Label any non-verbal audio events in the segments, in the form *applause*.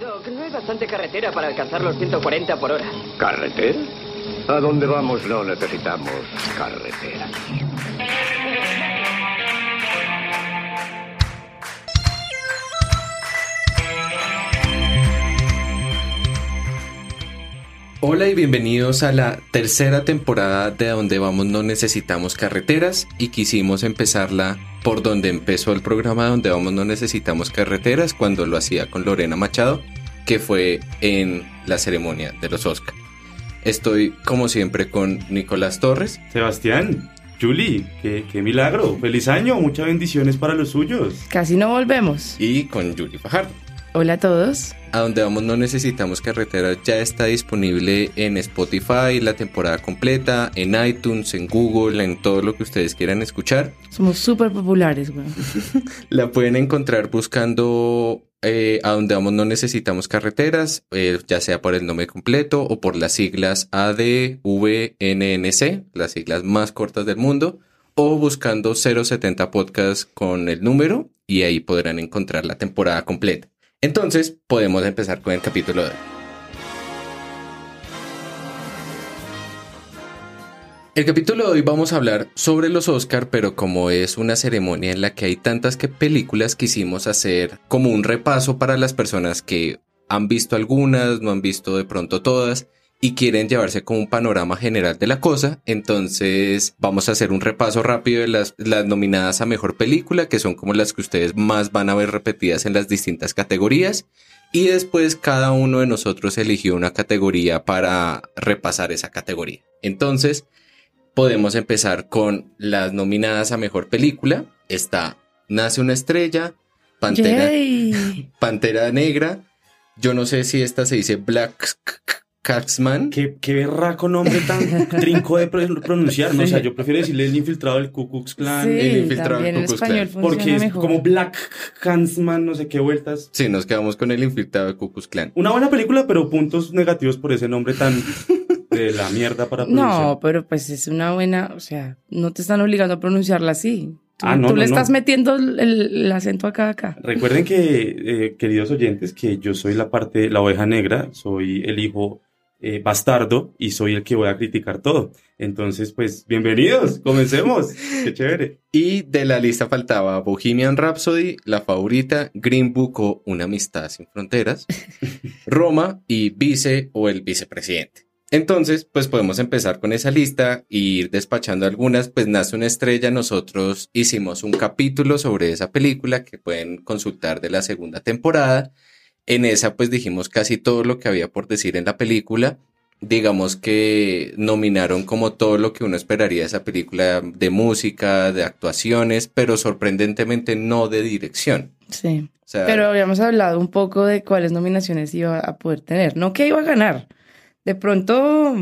Doc, no hay bastante carretera para alcanzar los 140 por hora. ¿Carretera? A dónde vamos no necesitamos carretera. Hola y bienvenidos a la tercera temporada de Donde Vamos No Necesitamos Carreteras y quisimos empezarla por donde empezó el programa Donde Vamos No Necesitamos Carreteras cuando lo hacía con Lorena Machado, que fue en la ceremonia de los Oscar. Estoy como siempre con Nicolás Torres. Sebastián, Julie, qué, qué milagro. Feliz año, muchas bendiciones para los suyos. Casi no volvemos. Y con Julie Fajardo. Hola a todos. A donde vamos no necesitamos carreteras ya está disponible en Spotify la temporada completa, en iTunes, en Google, en todo lo que ustedes quieran escuchar. Somos súper populares, güey. *laughs* La pueden encontrar buscando eh, a donde vamos no necesitamos carreteras, eh, ya sea por el nombre completo o por las siglas ADVNNC, las siglas más cortas del mundo, o buscando 070 podcast con el número y ahí podrán encontrar la temporada completa. Entonces, podemos empezar con el capítulo de hoy. El capítulo de hoy vamos a hablar sobre los Oscar, pero como es una ceremonia en la que hay tantas que películas, quisimos hacer como un repaso para las personas que han visto algunas, no han visto de pronto todas y quieren llevarse como un panorama general de la cosa. Entonces vamos a hacer un repaso rápido de las, las nominadas a mejor película, que son como las que ustedes más van a ver repetidas en las distintas categorías. Y después cada uno de nosotros eligió una categoría para repasar esa categoría. Entonces podemos empezar con las nominadas a mejor película. Está Nace una estrella, Pantera, Yay. *laughs* Pantera Negra. Yo no sé si esta se dice Black Catsman. Qué, qué berraco nombre tan *laughs* trinco de pro- pronunciar, ¿no? O sea, yo prefiero decirle el infiltrado del Ku Klux Klan. Sí, el infiltrado del Ku Klux Klan. Porque es mejor. como Black Hansman, no sé qué vueltas. Sí, nos quedamos con el infiltrado de Ku Klux Klan. Una buena película, pero puntos negativos por ese nombre tan de la mierda para *laughs* pronunciar. No, pero pues es una buena, o sea, no te están obligando a pronunciarla así. Tú, Ah, no, tú no, le no. estás metiendo el, el acento acá, acá. Recuerden que, eh, queridos oyentes, que yo soy la parte, la oveja negra, soy el hijo eh, bastardo y soy el que voy a criticar todo. Entonces, pues, bienvenidos, comencemos. Qué chévere. Y de la lista faltaba Bohemian Rhapsody, La Favorita, Green Book o Una Amistad Sin Fronteras, *laughs* Roma y Vice o El Vicepresidente. Entonces, pues podemos empezar con esa lista e ir despachando algunas, pues nace una estrella, nosotros hicimos un capítulo sobre esa película que pueden consultar de la segunda temporada. En esa pues dijimos casi todo lo que había por decir en la película. Digamos que nominaron como todo lo que uno esperaría de esa película de música, de actuaciones, pero sorprendentemente no de dirección. Sí. O sea, Pero habíamos hablado un poco de cuáles nominaciones iba a poder tener. No que iba a ganar. De pronto,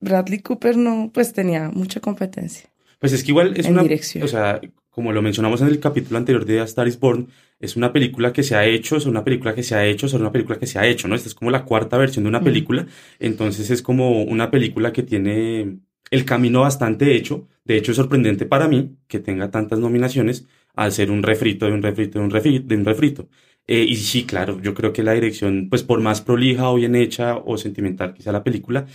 Bradley Cooper no, pues tenía mucha competencia. Pues es que igual es En una, dirección. o sea, como lo mencionamos en el capítulo anterior de A Star is Born, es una película que se ha hecho, es una película que se ha hecho, es una película que se ha hecho, ¿no? Esta es como la cuarta versión de una película, entonces es como una película que tiene el camino bastante hecho. De hecho, es sorprendente para mí que tenga tantas nominaciones al ser un refrito de un refrito de un refrito. De un refrito. Eh, y sí, claro, yo creo que la dirección, pues por más prolija o bien hecha o sentimental que sea la película,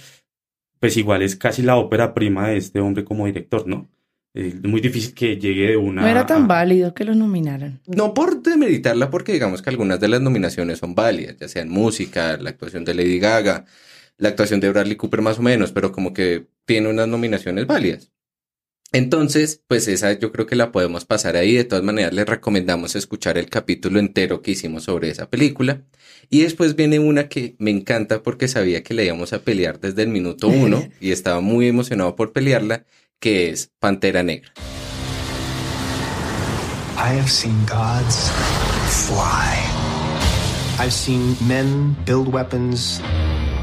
pues igual es casi la ópera prima de este hombre como director, ¿no? Eh, Es muy difícil que llegue de una... No era tan a- válido que lo nominaran. no por demeritarla, porque digamos que algunas de las nominaciones son válidas, ya sea en música, la actuación de Lady Gaga, la actuación de Bradley Cooper más o menos, pero como que tiene unas nominaciones válidas. Entonces, pues esa yo creo que la podemos pasar ahí. De todas maneras, les recomendamos escuchar el capítulo entero que hicimos sobre esa película. Y después viene una que me encanta porque sabía que la íbamos a pelear desde el minuto uno *laughs* y estaba muy emocionado por pelearla, que es Pantera Negra. I have seen gods fly. I've seen men build weapons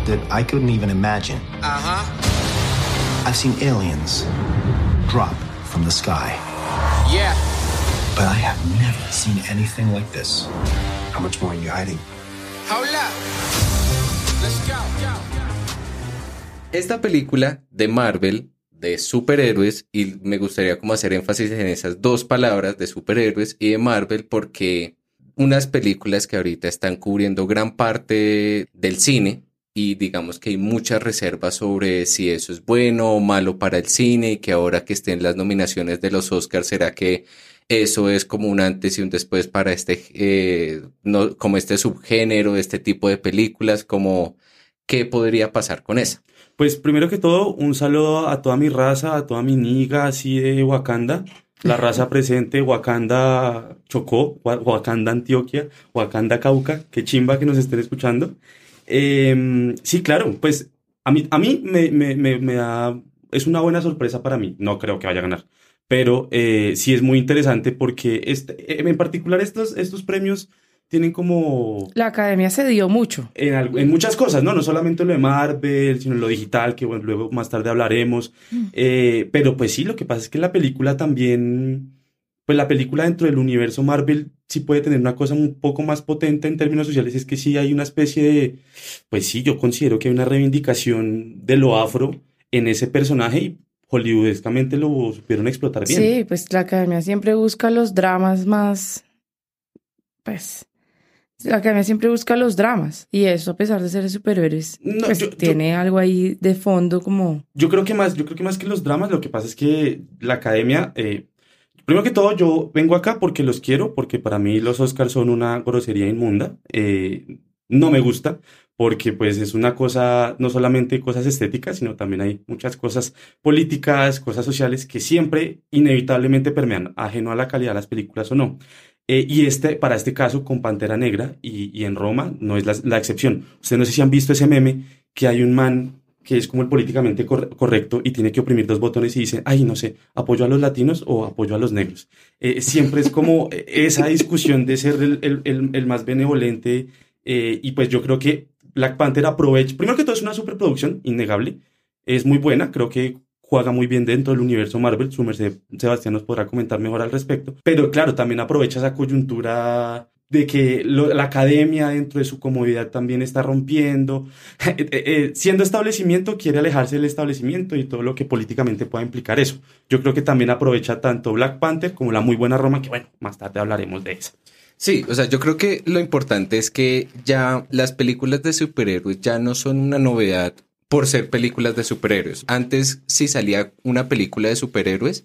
that I couldn't even imagine. Uh huh. I've seen aliens drop from the sky. Yeah. But I have never seen anything like this. How much more are you hiding? Hold up. Let's go. go. Esta película de Marvel de superhéroes y me gustaría como hacer énfasis en esas dos palabras de superhéroes y de Marvel porque unas películas que ahorita están cubriendo gran parte del cine y digamos que hay muchas reservas sobre si eso es bueno o malo para el cine y que ahora que estén las nominaciones de los Oscars será que eso es como un antes y un después para este, eh, no, como este subgénero, este tipo de películas, como qué podría pasar con esa. Pues primero que todo, un saludo a toda mi raza, a toda mi niga así de Wakanda. La *laughs* raza presente, Wakanda Chocó, Wa- Wakanda Antioquia, Wakanda Cauca, qué chimba que nos estén escuchando. Eh, sí, claro, pues a mí, a mí me, me, me, me da, es una buena sorpresa para mí, no creo que vaya a ganar, pero eh, sí es muy interesante porque este, en particular estos, estos premios tienen como La academia se dio mucho. en, en muchas cosas, ¿no? No solamente lo de Marvel, sino lo digital, que bueno, luego más tarde hablaremos. Eh, pero pues sí, lo que pasa es que la película también, pues la película dentro del universo Marvel sí puede tener una cosa un poco más potente en términos sociales, es que sí hay una especie de, pues sí, yo considero que hay una reivindicación de lo afro en ese personaje y hollywoodescamente lo supieron explotar bien. Sí, pues la academia siempre busca los dramas más, pues, la academia siempre busca los dramas y eso a pesar de ser superhéroes, No, pues yo- yo- tiene algo ahí de fondo como, Yo creo que más, yo creo que más que los dramas, lo que pasa es que la academia, eh, primero que todo, yo vengo acá porque los quiero, porque para mí los Oscars son una grosería inmunda. eh, no me gusta, porque pues es una cosa, no solamente cosas estéticas, sino también hay muchas cosas políticas, cosas sociales que siempre inevitablemente permean, ajeno a la calidad de las películas o no. Eh, y este, para este caso, con Pantera Negra y, y en Roma, no es la, la excepción. Ustedes no sé si han visto ese meme que hay un man que es como el políticamente cor- correcto y tiene que oprimir dos botones y dice, ay, no sé, apoyo a los latinos o apoyo a los negros. Eh, siempre es como *laughs* eh, esa discusión de ser el, el- el- el más benevolente eh, y pues yo creo que Black Panther aprovecha, primero que todo es una superproducción, innegable, es muy buena, creo que juega muy bien dentro del universo Marvel, su Sebastián nos podrá comentar mejor al respecto, pero claro, también aprovecha esa coyuntura de que la academia dentro de su comodidad también está rompiendo, *laughs* Eh, eh, eh, siendo establecimiento quiere alejarse del establecimiento y todo lo que políticamente pueda implicar eso. Yo creo que también aprovecha tanto Black Panther como la muy buena Roma, que bueno, más tarde hablaremos de esa. Sí, o sea, yo creo que lo importante es que ya las películas de superhéroes ya no son una novedad por ser películas de superhéroes. Antes, si salía una película de superhéroes,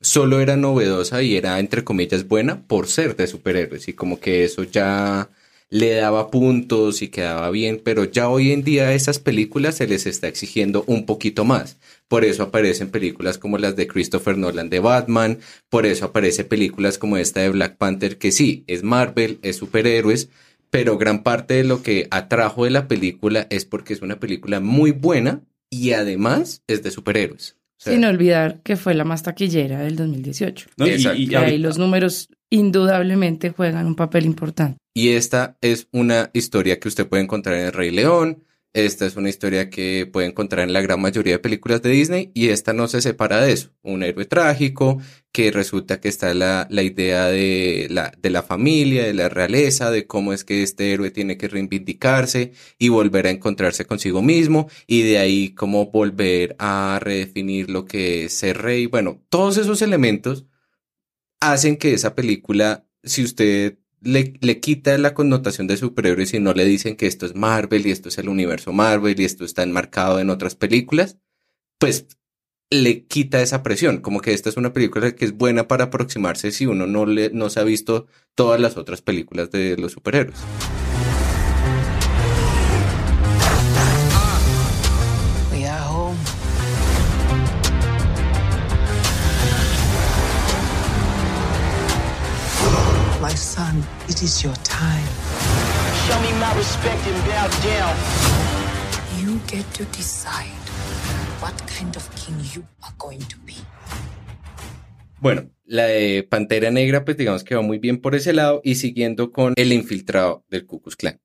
solo era novedosa y era, entre comillas, buena por ser de superhéroes. Y como que eso ya le daba puntos y quedaba bien, pero ya hoy en día a esas películas se les está exigiendo un poquito más. Por eso aparecen películas como las de Christopher Nolan de Batman, por eso aparecen películas como esta de Black Panther, que sí, es Marvel, es superhéroes, pero gran parte de lo que atrajo de la película es porque es una película muy buena y además es de superhéroes. O sea, sin olvidar que fue la más taquillera del 2018. ¿no? Y- y- ahí los números indudablemente juegan un papel importante. Y esta es una historia que usted puede encontrar en El Rey León. Esta es una historia que puede encontrar en la gran mayoría de películas de Disney y esta no se separa de eso. Un héroe trágico que resulta que está la, la idea de la, de la familia, de la realeza, de cómo es que este héroe tiene que reivindicarse y volver a encontrarse consigo mismo y de ahí cómo volver a redefinir lo que es ser rey. Bueno, todos esos elementos hacen que esa película, si usted le, le quita la connotación de superhéroes y no le dicen que esto es Marvel y esto es el universo Marvel y esto está enmarcado en otras películas, pues le quita esa presión, como que esta es una película que es buena para aproximarse si uno no, le, no se ha visto todas las otras películas de los superhéroes. My son, it is your time. Show me my respect and bow down. You get to decide what kind of king you are going to be. Bueno, la de Pantera Negra, pues digamos que va muy bien por ese lado y siguiendo con El infiltrado del Ku Klux Klan.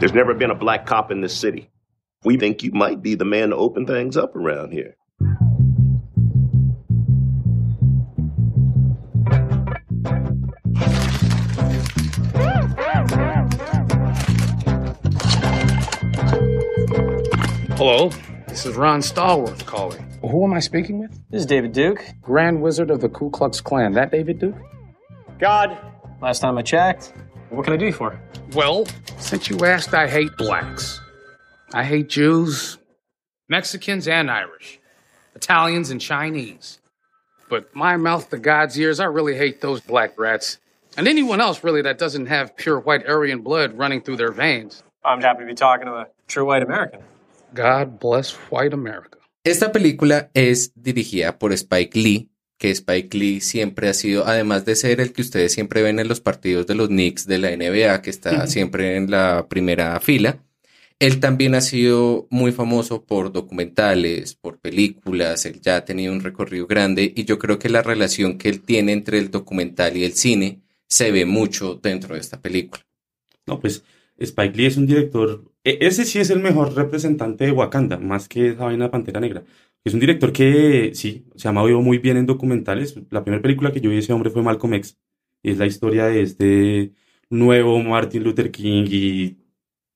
There's never been a black cop in this city. We think you might be the man to open things up around here. Hello, this is Ron Stallworth calling. Who am I speaking with? This is David Duke. Grand Wizard of the Ku Klux Klan. That David Duke? God, Last time I checked. What can I do for? Well, since you asked, I hate blacks. I hate Jews, Mexicans, and Irish, Italians, and Chinese. But my mouth to God's ears, I really hate those black rats. And anyone else, really, that doesn't have pure white Aryan blood running through their veins. I'm happy to be talking to a true white American. God bless white America. Esta película es dirigida por Spike Lee, que Spike Lee siempre ha sido, además de ser el que ustedes siempre ven en los partidos de los Knicks de la NBA, que está siempre en la primera fila, él también ha sido muy famoso por documentales, por películas, él ya ha tenido un recorrido grande y yo creo que la relación que él tiene entre el documental y el cine se ve mucho dentro de esta película. No, pues Spike Lee es un director, ese sí es el mejor representante de Wakanda, más que esa vaina de Pantera Negra. Es un director que sí, se ha movido muy bien en documentales. La primera película que yo vi de ese hombre fue Malcolm X. Y es la historia de este nuevo Martin Luther King y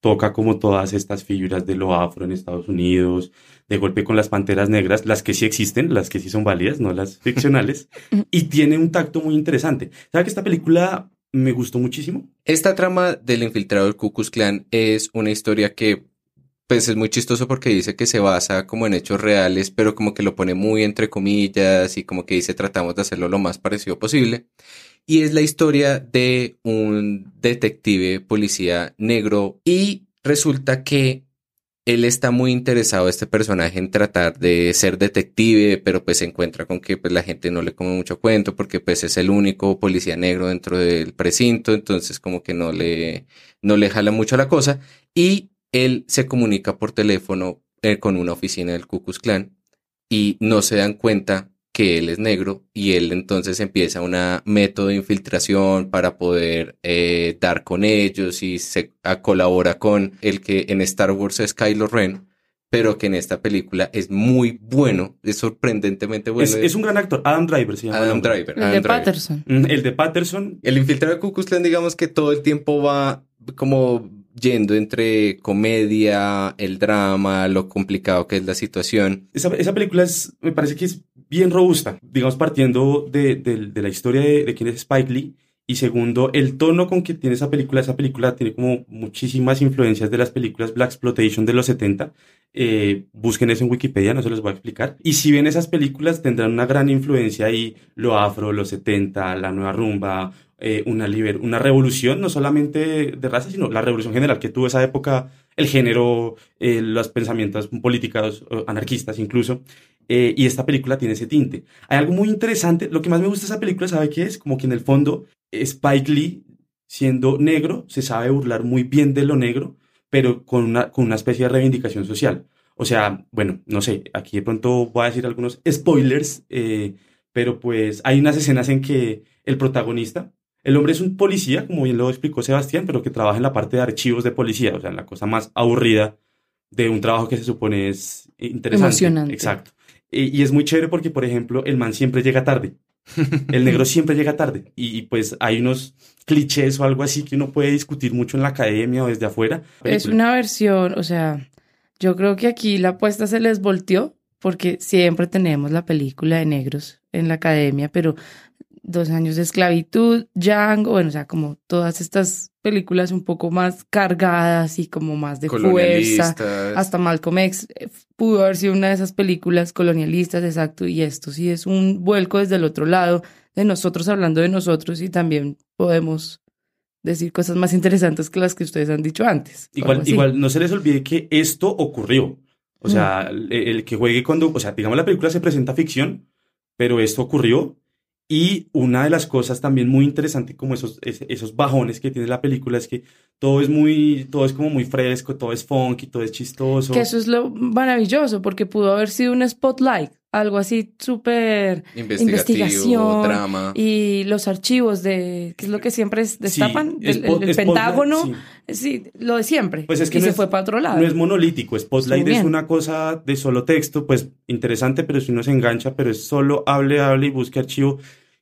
toca como todas estas figuras de lo afro en Estados Unidos, de golpe con las panteras negras, las que sí existen, las que sí son válidas, no las ficcionales, *laughs* y tiene un tacto muy interesante. ¿Sabe que esta película me gustó muchísimo? Esta trama del infiltrado del Ku es una historia que pues es muy chistoso porque dice que se basa como en hechos reales, pero como que lo pone muy entre comillas y como que dice tratamos de hacerlo lo más parecido posible. Y es la historia de un detective policía negro y resulta que él está muy interesado, este personaje, en tratar de ser detective, pero pues se encuentra con que pues la gente no le come mucho cuento porque pues es el único policía negro dentro del precinto, entonces como que no le, no le jala mucho la cosa y él se comunica por teléfono eh, con una oficina del Ku Klux y no se dan cuenta que él es negro y él entonces empieza una método de infiltración para poder eh, dar con ellos y se a, colabora con el que en Star Wars es Kylo Ren, pero que en esta película es muy bueno, es sorprendentemente bueno. Es, es un gran actor, Adam Driver se llama. Adam. Driver. El Adam de Driver. Patterson. Mm, El de Patterson. El infiltrado de Ku Klux Klan, digamos que todo el tiempo va como yendo entre comedia, el drama, lo complicado que es la situación. Esa, esa película es, me parece que es bien robusta, digamos, partiendo de, de- la historia de, de quién es Spike Lee. Y segundo, el tono con que tiene esa película. Esa película tiene como muchísimas influencias de las películas Black Exploitation de los 70. Eh, busquen eso en Wikipedia, no se los voy a explicar. Y si ven esas películas, tendrán una gran influencia ahí, lo afro, los 70, la nueva rumba, eh, una, liber- una revolución, no solamente de raza, sino la revolución general que tuvo esa época, el género, eh, los pensamientos políticos, anarquistas incluso. Eh, y esta película tiene ese tinte. Hay algo muy interesante, lo que más me gusta de esa película, ¿sabe qué es? Como que en el fondo Spike Lee, siendo negro, se sabe burlar muy bien de lo negro, pero con una, con una especie de reivindicación social. O sea, bueno, no sé, aquí de pronto voy a decir algunos spoilers, eh, pero pues hay unas escenas en que el protagonista, el hombre es un policía, como bien lo explicó Sebastián, pero que trabaja en la parte de archivos de policía, o sea, en la cosa más aburrida de un trabajo que se supone es interesante. Emocionante. Exacto. Y, y es muy chévere porque, por ejemplo, el man siempre llega tarde. El negro *laughs* siempre llega tarde. Y, y, pues hay unos clichés o algo así que uno puede discutir mucho en la academia o desde afuera. Es Película. una versión, o sea, yo creo que aquí la apuesta se les volteó porque siempre tenemos la película de negros en la academia, pero dos años de esclavitud, Django, bueno, o sea, como todas estas películas un poco más cargadas y como más de fuerza. Colonialistas. Hasta Malcolm X eh, pudo haber sido una de esas películas colonialistas, exacto, y esto sí es un vuelco desde el otro lado de nosotros hablando de nosotros y también podemos decir cosas más interesantes que las que ustedes han dicho antes. Igual, igual, no se les olvide que esto ocurrió. O sea, el, el que juegue cuando, o sea, digamos la película se presenta ficción, pero esto ocurrió. Y una de las cosas también muy interesante como esos, es- esos bajones que tiene la película es que todo es muy, todo es como muy fresco, todo es funky, todo es chistoso. Que eso es lo maravilloso, porque pudo haber sido un spotlight, algo así súper investigación drama. y los archivos de, ¿qué es lo que siempre es- destapan? es el, spot- el spotlight, Pentágono, sí. sí. lo de siempre. Pues es que y no se es- fue para otro lado. No es monolítico, Spotlight es una cosa de solo texto, pues interesante, pero si uno se engancha, pero es solo hable, hable y busque archivo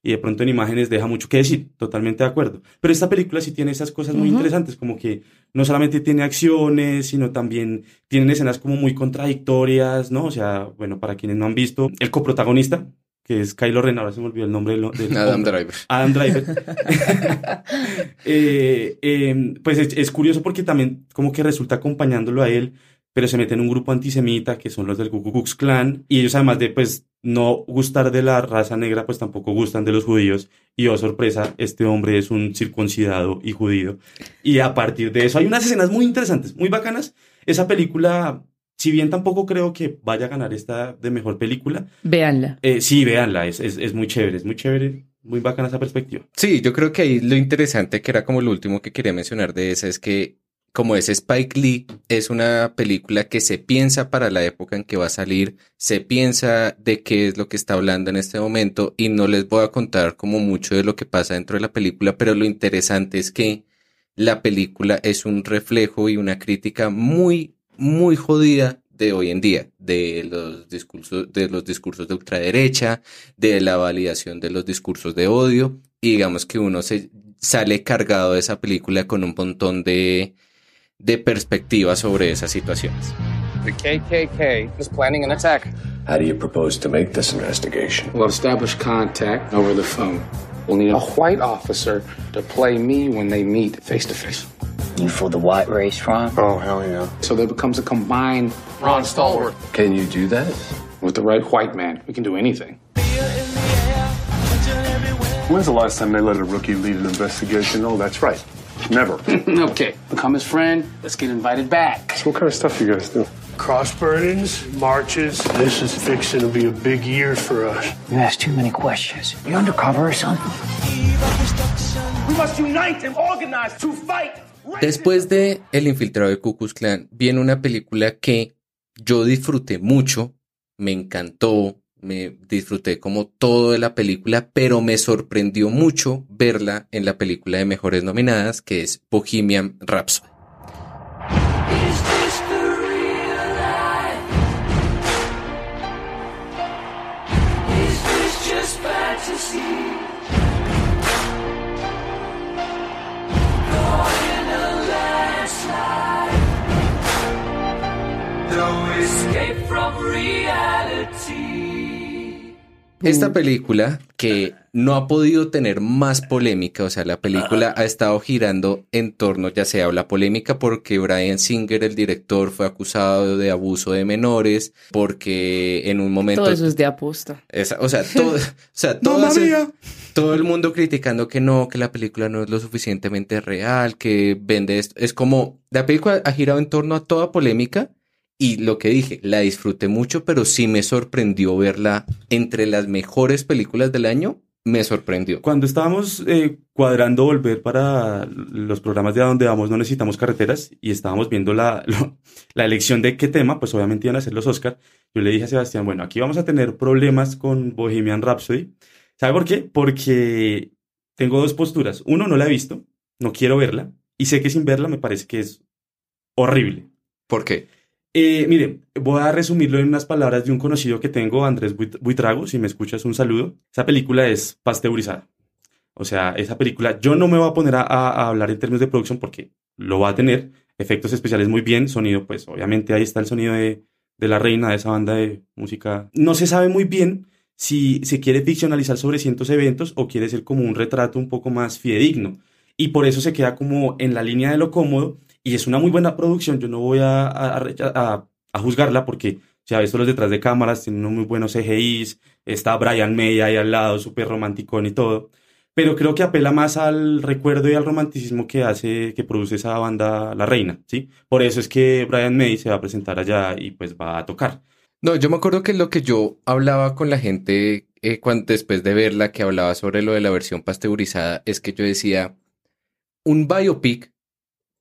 y de pronto en imágenes deja mucho que decir, totalmente de acuerdo. Pero esta película sí tiene esas cosas muy Ujú. interesantes, como que no solamente tiene acciones, sino también tienen escenas como muy contradictorias, ¿no? O sea, bueno, para quienes no han visto, el coprotagonista, que es Kylo Ren, ahora se me olvidó el nombre del, del Adam hombre. Driver. Adam Driver. *laughs* *laughs* Eh, eh, pues es, es curioso porque también como que resulta acompañándolo a él, pero se mete en un grupo antisemita que son los del Ku Klux Klan y ellos además de pues no gustar de la raza negra, pues tampoco gustan de los judíos y oh sorpresa, este hombre es un circuncidado y judío. Y a partir de eso hay unas escenas muy interesantes, muy bacanas. Esa película, si bien tampoco creo que vaya a ganar esta de mejor película, Véanla. eh, sí, véanla, es, es, es muy chévere, es muy chévere, muy bacana esa perspectiva. Sí, yo creo que ahí lo interesante, que era como lo último que quería mencionar de esa, es que como es Spike Lee, es una película que se piensa para la época en que va a salir, se piensa de qué es lo que está hablando en este momento y no les voy a contar como mucho de lo que pasa dentro de la película, pero lo interesante es que la película es un reflejo y una crítica muy, muy jodida de hoy en día, de los discursos, de los discursos de ultraderecha, de la validación de los discursos de odio, y digamos que uno se sale cargado de esa película con un montón de, de perspectivas sobre esas situaciones. The KKK is planning an attack. How do you propose to make this investigation? We'll establish contact over the phone. We'll need a white officer to play me when they meet face to face. You for the white race, Ron? Oh, hell yeah. So there becomes a combined Ron Stallworth. Can you do that? With the right white man, we can do anything. When's the last time they let a rookie lead an investigation? Oh, that's right. Never. *laughs* okay, become his friend. Let's get invited back. So what kind of stuff you guys do? Cross burnings, marches. This is fixing to be a big year for us. You ask too many questions. You undercover or something? We must unite and organize to fight. Después de El infiltrado de Ku Klux Klan, viene una película que yo disfruté mucho, me encantó, me disfruté como todo de la película, pero me sorprendió mucho verla en la película de mejores nominadas, que es Bohemian Rhapsody. Esta película que no ha podido tener más polémica, o sea, la película ha estado girando en torno, ya sea la polémica porque Brian Singer, el director, fue acusado de abuso de menores, porque en un momento... Todo eso es de aposta. O sea, todo, o sea, *laughs* todo el mundo criticando que no, que la película no es lo suficientemente real, que vende esto. Es como, la película ha girado en torno a toda polémica y lo que dije, la disfruté mucho, pero sí me sorprendió verla entre las mejores películas del año, me sorprendió. Cuando estábamos eh, cuadrando volver para los programas de a donde vamos no necesitamos carreteras y estábamos viendo la, *laughs* lo- la elección de qué tema, pues obviamente iban a ser los Oscar. Yo le dije a Sebastián, bueno, aquí vamos a tener problemas con Bohemian Rhapsody. ¿Sabe por qué? Porque tengo dos posturas. Uno, no la he visto, no quiero verla y sé que sin verla me parece que es horrible. ¿Por qué? Eh, mire, voy a resumirlo en unas palabras de un conocido que tengo, Andrés Buit- Buitrago, si me escuchas un saludo. Esa película es pasteurizada. O sea, esa película, yo no me voy a poner a- a hablar en términos de producción porque lo va a tener. Efectos especiales muy bien, sonido, pues obviamente ahí está el sonido de, de la reina de esa banda de música. No se sabe muy bien si se quiere ficcionalizar sobre cientos eventos o quiere ser como un retrato un poco más fidedigno. Y por eso se queda como en la línea de lo cómodo y es una muy buena producción. Yo no voy a, a, juzgarla porque ha visto los detrás de cámaras, tienen unos muy buenos CGIs, está Brian May ahí al lado, súper romanticón y todo. Pero creo que apela más al recuerdo y al romanticismo que hace, que produce esa banda La Reina, ¿sí? Por eso es que Brian May se va a presentar allá y pues va a tocar. No, yo me acuerdo que lo que yo hablaba con la gente eh, cuan- después de verla, que hablaba sobre lo de la versión pasteurizada, es que yo decía, un biopic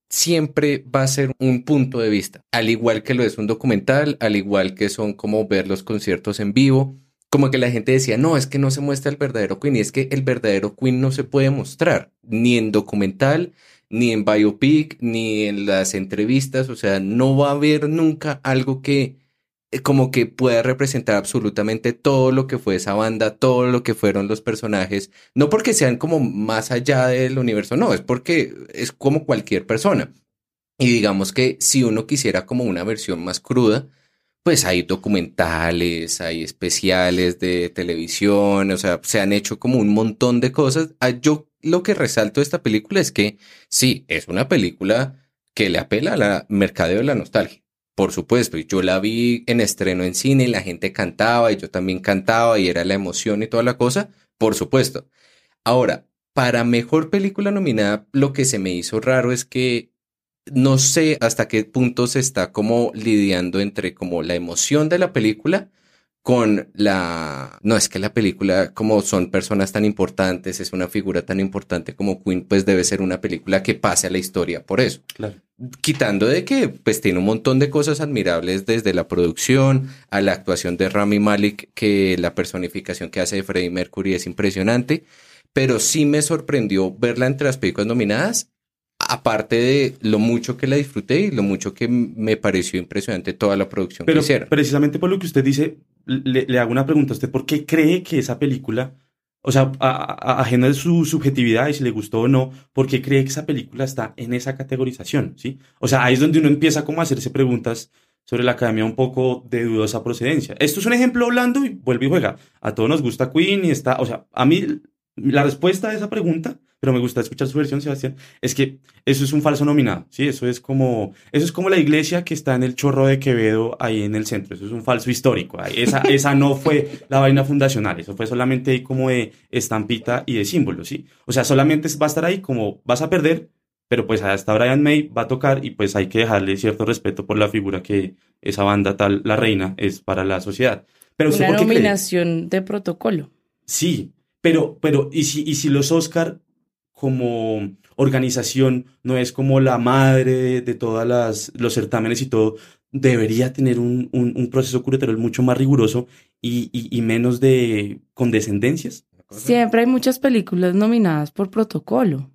siempre va a ser un punto de vista, al igual que lo es un documental, al igual que son como ver los conciertos en vivo, como que la gente decía, no, es que no se muestra el verdadero Queen, y es que el verdadero Queen no se puede mostrar, ni en documental, ni en biopic, ni en las entrevistas, o sea, no va a haber nunca algo que como que pueda representar absolutamente todo lo que fue esa banda, todo lo que fueron los personajes, no porque sean como más allá del universo, no, es porque es como cualquier persona. Y digamos que si uno quisiera como una versión más cruda, pues hay documentales, hay especiales de televisión, o sea, se han hecho como un montón de cosas. Ah, Yo lo que resalto de esta película es que sí, es una película que le apela a la mercadeo de la nostalgia. Por supuesto, y yo la vi en estreno en cine y la gente cantaba y yo también cantaba y era la emoción y toda la cosa, por supuesto. Ahora, para mejor película nominada, lo que se me hizo raro es que no sé hasta qué punto se está como lidiando entre como la emoción de la película con la... No, es que la película, como son personas tan importantes, es una figura tan importante como Queen, pues debe ser una película que pase a la historia por eso. Claro. Quitando de que pues tiene un montón de cosas admirables desde la producción a la actuación de Rami Malek, que la personificación que hace de Freddie Mercury es impresionante, pero sí me sorprendió verla entre las películas nominadas aparte de lo mucho que la disfruté y lo mucho que me pareció impresionante toda la producción Pero que hicieron. precisamente por lo que usted dice, le, le hago una pregunta a usted, ¿por qué cree que esa película, o sea, a- a- ajena de su subjetividad y si le gustó o no, ¿por qué cree que esa película está en esa categorización? ¿sí? O sea, ahí es donde uno empieza como a hacerse preguntas sobre la academia un poco de dudosa procedencia. Esto es un ejemplo blando y vuelve y juega. A todos nos gusta Queen y está, o sea, a mí la respuesta a esa pregunta, pero me gusta escuchar su versión, Sebastián, es que eso es un falso nominado, ¿sí? Eso es como, eso es como la iglesia que está en el chorro de Quevedo ahí en el centro, eso es un falso histórico, esa, *laughs* esa no fue la vaina fundacional, eso fue solamente ahí como de estampita y de símbolo, ¿sí? O sea, solamente va a estar ahí como vas a perder, pero pues hasta Brian May va a tocar y pues hay que dejarle cierto respeto por la figura que esa banda tal, la reina, es para la sociedad. Pero ¿usted Una cree? nominación de protocolo. Sí, pero, pero, ¿y si, y si los Oscar como organización no es como la madre de todos los certámenes y todo, debería tener un, un, un proceso curatorial mucho más riguroso y, y, y menos de condescendencias? Siempre hay muchas películas nominadas por protocolo.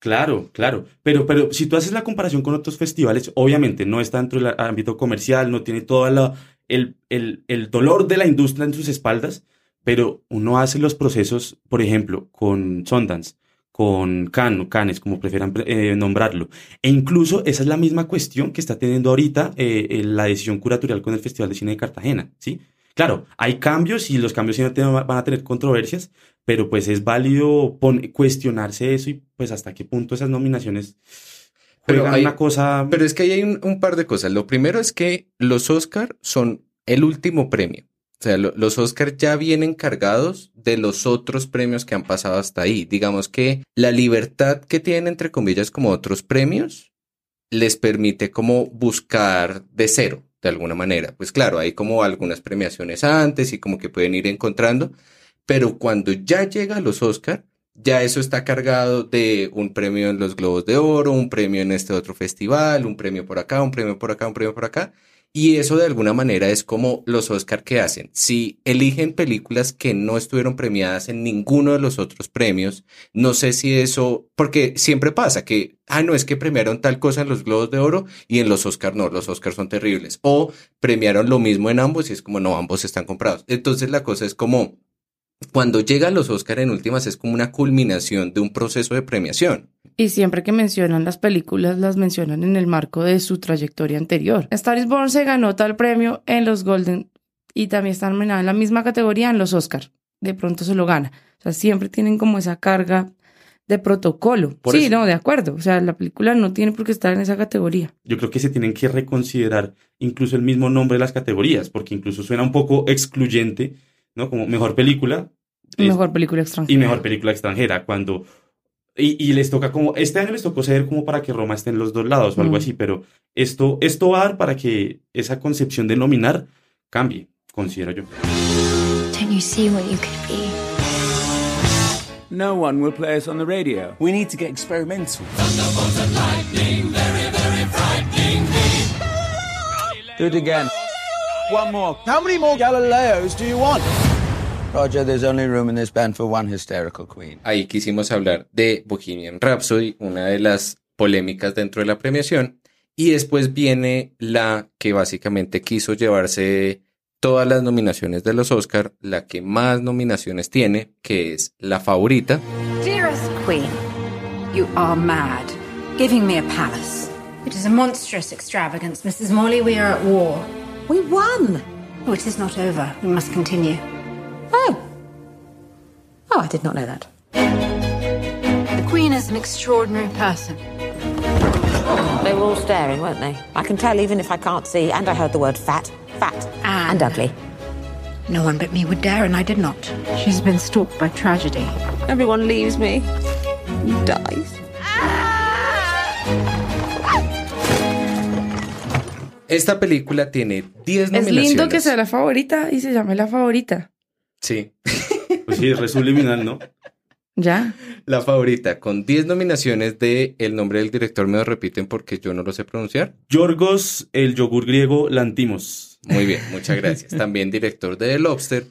Claro, claro. Pero, pero si tú haces la comparación con otros festivales, obviamente no está dentro del ámbito comercial, no tiene todo el, el, el dolor de la industria en sus espaldas, pero uno hace los procesos, por ejemplo, con Sundance, con o Cannes, como prefieran eh, nombrarlo. E incluso esa es la misma cuestión que está teniendo ahorita eh, eh, la decisión curatorial con el Festival de Cine de Cartagena, ¿sí? Claro, hay cambios y los cambios van a tener controversias, pero pues es válido cuestionarse eso y pues hasta qué punto esas nominaciones Pero juegan hay- una cosa... Pero es que ahí hay un, un par de cosas. Lo primero es que los Oscar son el último premio. O sea, lo- los Oscar ya vienen cargados de los otros premios que han pasado hasta ahí. Digamos que la libertad que tienen, entre comillas, como otros premios, les permite como buscar de cero, de alguna manera. Pues claro, hay como algunas premiaciones antes y como que pueden ir encontrando, pero cuando ya llega a los Oscar, ya eso está cargado de un premio en los Globos de Oro, un premio en este otro festival, un premio por acá, un premio por acá, un premio por acá. Y eso de alguna manera es como los Oscar que hacen. Si eligen películas que no estuvieron premiadas en ninguno de los otros premios, no sé si eso, porque siempre pasa que, ah, no es que premiaron tal cosa en los Globos de Oro y en los Oscar no, los Oscar son terribles. O premiaron lo mismo en ambos y es como, no, ambos están comprados. Entonces la cosa es como, cuando llegan los Oscar en últimas es como una culminación de un proceso de premiación. Y siempre que mencionan las películas, las mencionan en el marco de su trayectoria anterior. Star is Born se ganó tal premio en los Golden y también está nominada en la misma categoría en los Oscar. De pronto se lo gana. O sea, siempre tienen como esa carga de protocolo. Por sí, eso. no, de acuerdo. O sea, la película no tiene por qué estar en esa categoría. Yo creo que se tienen que reconsiderar incluso el mismo nombre de las categorías, porque incluso suena un poco excluyente, ¿no? Como mejor película es- Mejor película extranjera. y mejor película extranjera, cuando... Y, y les toca como, este año les tocó ceder como para que Roma esté en los dos lados o algo Mm. así, pero esto, esto va a dar para que esa concepción de nominar cambie, considero yo. Don't you see what you could be? No one will play us on the radio. We need to get experimental. Do it again. One more. How many more Galileos do you want? Roger, there's only room in this band for one hysterical queen. Ahí quisimos hablar de Bohemian Rhapsody, una de las polémicas dentro de la premiación. Y después viene la que básicamente quiso llevarse todas las nominaciones de los Oscar, la que más nominaciones tiene, que es la favorita. Dearest Queen, you are mad. Giving me a palace. It is a monstrous extravagance, Mrs. Morley. We are at war. We won! Oh, it is not over. We must continue. Oh. Oh, I did not know that. The Queen is an extraordinary person. They were all staring, weren't they? I can tell even if I can't see, and I heard the word fat, fat, and, ugly. No one but me would dare, and I did not. She's been stalked by tragedy. Everyone leaves me. Dies. Esta película tiene 10 Es lindo que sea la favorita y se llame la favorita. Sí. *laughs* Pues sí, es ¿no? Ya. La favorita, con 10 nominaciones de el nombre del director, me lo repiten porque yo no lo sé pronunciar. Yorgos, el yogur griego, Lantimos. Muy bien, muchas gracias. También director de The Lobster.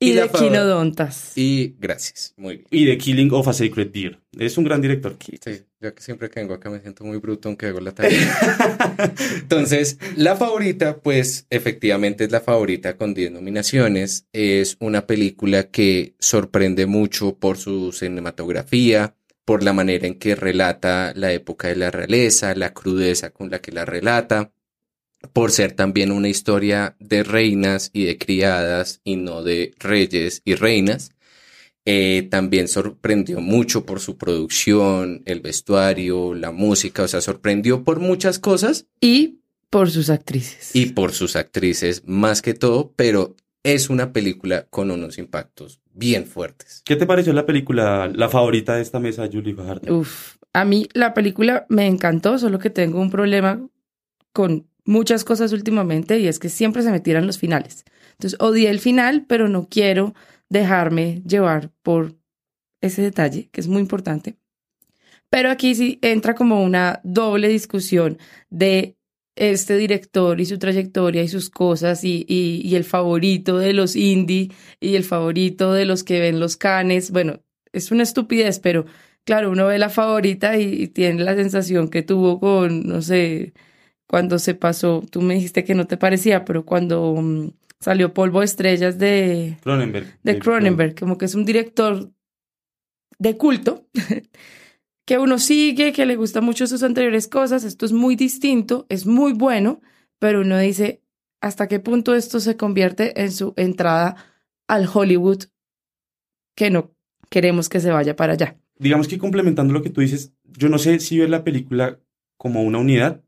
Y, de Quinodontas. Y gracias, muy bien. Y The Killing of a Sacred Deer. Es un gran director. Sí, yo que siempre que vengo acá me siento muy bruto aunque hago la tarea. *laughs* Entonces, la favorita, pues efectivamente es la favorita con 10 nominaciones. Es una película que sorprende mucho por su cinematografía, por la manera en que relata la época de la realeza, la crudeza con la que la relata, por ser también una historia de reinas y de criadas y no de reyes y reinas. Eh, también sorprendió mucho por su producción, el vestuario, la música, o sea, sorprendió por muchas cosas Y por sus actrices. y por sus actrices más que todo, pero es una película con unos impactos bien fuertes. ¿Qué te pareció la película, la favorita de esta mesa, Julie Fajardo? Uf, a mí la película me encantó, solo que tengo un problema con muchas cosas últimamente y es que siempre se me tiran los finales. Entonces odié el final, pero no quiero dejarme llevar por ese detalle, que es muy importante. Pero aquí sí entra como una doble discusión de este director y su trayectoria y sus cosas y, y, el favorito de los indie y el favorito de los que ven los canes. Bueno, es una estupidez, pero claro, uno ve la favorita y, y tiene la sensación que tuvo con, no sé, cuando se pasó, tú me dijiste que no te parecía, pero cuando mm, salió Polvo de Estrellas de, Cronenberg. de Cronenberg, como que es un director de culto, *laughs* que uno sigue, que le gusta mucho sus anteriores cosas, esto es muy distinto, es muy bueno, pero uno dice, ¿hasta qué punto esto se convierte en su entrada al Hollywood que no queremos que se vaya para allá? Digamos que complementando lo que tú dices, yo no sé si ver la película como una unidad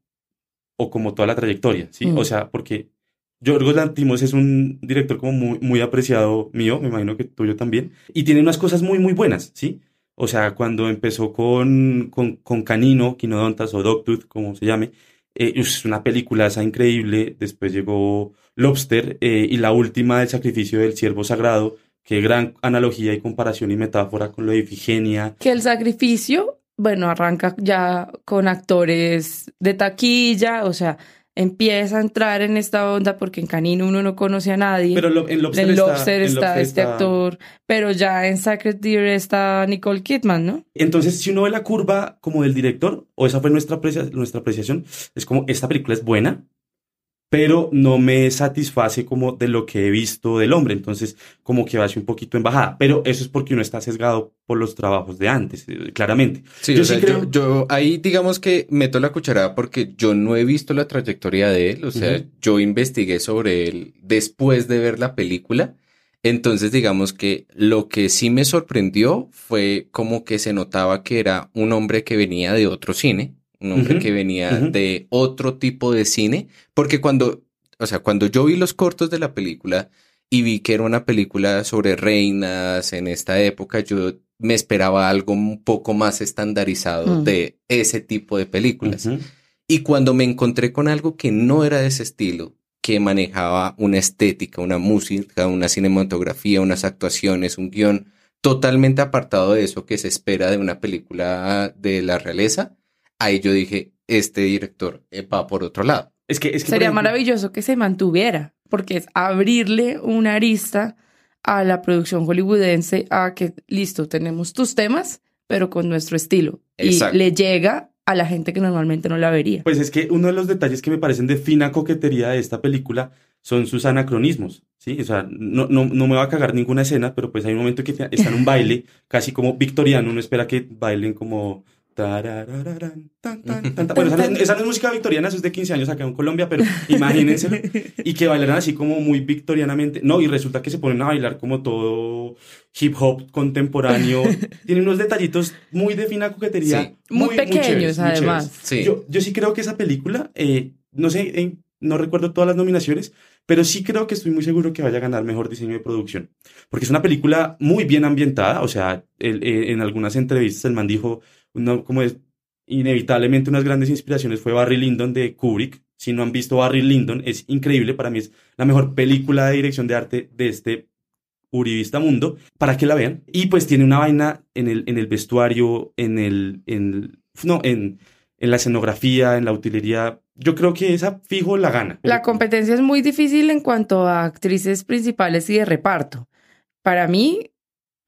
o como toda la trayectoria, ¿sí? Mm. O sea, porque Yorgos Lantimos es un director como muy, apreciado mío, me imagino que tuyo también, y tiene unas cosas muy, muy buenas, ¿sí? O sea, cuando empezó con, con, con Canino, Quinodontas o Dogtooth, como se llame, eh, es una película esa increíble, después llegó Lobster eh, y la última, El sacrificio del ciervo sagrado, que gran analogía y comparación y metáfora con lo de Ifigenia, Que el sacrificio, bueno, arranca ya con actores de taquilla, o sea, empieza a entrar en esta onda porque en Canino uno no conoce a nadie. Pero lo- en Lobster En está- Lobster en está, Lobster este está- actor, pero ya en Sacred Deer está Nicole Kidman, ¿no? Entonces, si uno ve la curva como del director, o esa fue nuestra, nuestra apreciación, es como esta película es buena, pero no me satisface como de lo que he visto del hombre. Entonces, como que va hacia un poquito en bajada. Pero eso es porque uno está sesgado por los trabajos de antes, eh, claramente. Sí, yo o sea, sí creo. yo, yo ahí digamos que meto la cucharada porque yo no he visto la trayectoria de él, o sea, Ujú. yo investigué sobre él después de ver la película, entonces digamos que lo que sí me sorprendió fue como que se notaba que era un hombre que venía de otro cine, un hombre que venía de otro tipo de cine, porque cuando, o sea, cuando yo vi los cortos de la película y vi que era una película sobre reinas en esta época, yo me esperaba algo un poco más estandarizado Mm. de ese tipo de películas. Y cuando me encontré con algo que no era de ese estilo, que manejaba una estética, una música, una cinematografía, unas actuaciones, un guion totalmente apartado de eso que se espera de una película de la realeza, ahí yo dije, este director eh, va por otro lado. Es que, es que Sería ejemplo, maravilloso que se mantuviera, porque es abrirle una arista a la producción hollywoodense a que, listo, tenemos tus temas, pero con nuestro estilo. Exacto. Y le llega a la gente que normalmente no la vería. Pues es que uno de los detalles que me parecen de fina coquetería de esta película son sus anacronismos, ¿sí? O sea, no, no, no me va a cagar ninguna escena, pero pues hay un momento que está en un baile *laughs* casi como victoriano, uno espera que bailen como *laughs* tan, tan, tan. Bueno, esa esa no es música victoriana, eso es de 15 años acá en Colombia, pero *laughs* imagínenselo. Y que bailaran así como muy victorianamente. No, y resulta que se ponen a bailar como todo hip hop contemporáneo. *laughs* Tiene unos detallitos muy de fina coquetería. Sí. Muy pequeños, chéveres, muy además. chéveres. Sí. Yo, yo sí creo que esa película, eh, no sé, eh, no recuerdo todas las nominaciones, pero sí creo que estoy muy seguro que vaya a ganar mejor diseño de producción. Porque es una película muy bien ambientada, o sea, el- eh, en algunas entrevistas el man dijo, no, como es, inevitablemente unas grandes inspiraciones fue Barry Lyndon de Kubrick. Si no han visto Barry Lyndon, es increíble, para mí es la mejor película de dirección de arte de este Uribista Mundo, para que la vean. Y pues tiene una vaina en el, en el vestuario, en el, en, no, en, en la escenografía, en la utilería. Yo creo que esa fijo la gana. La competencia es muy difícil en cuanto a actrices principales y de reparto. Para mí,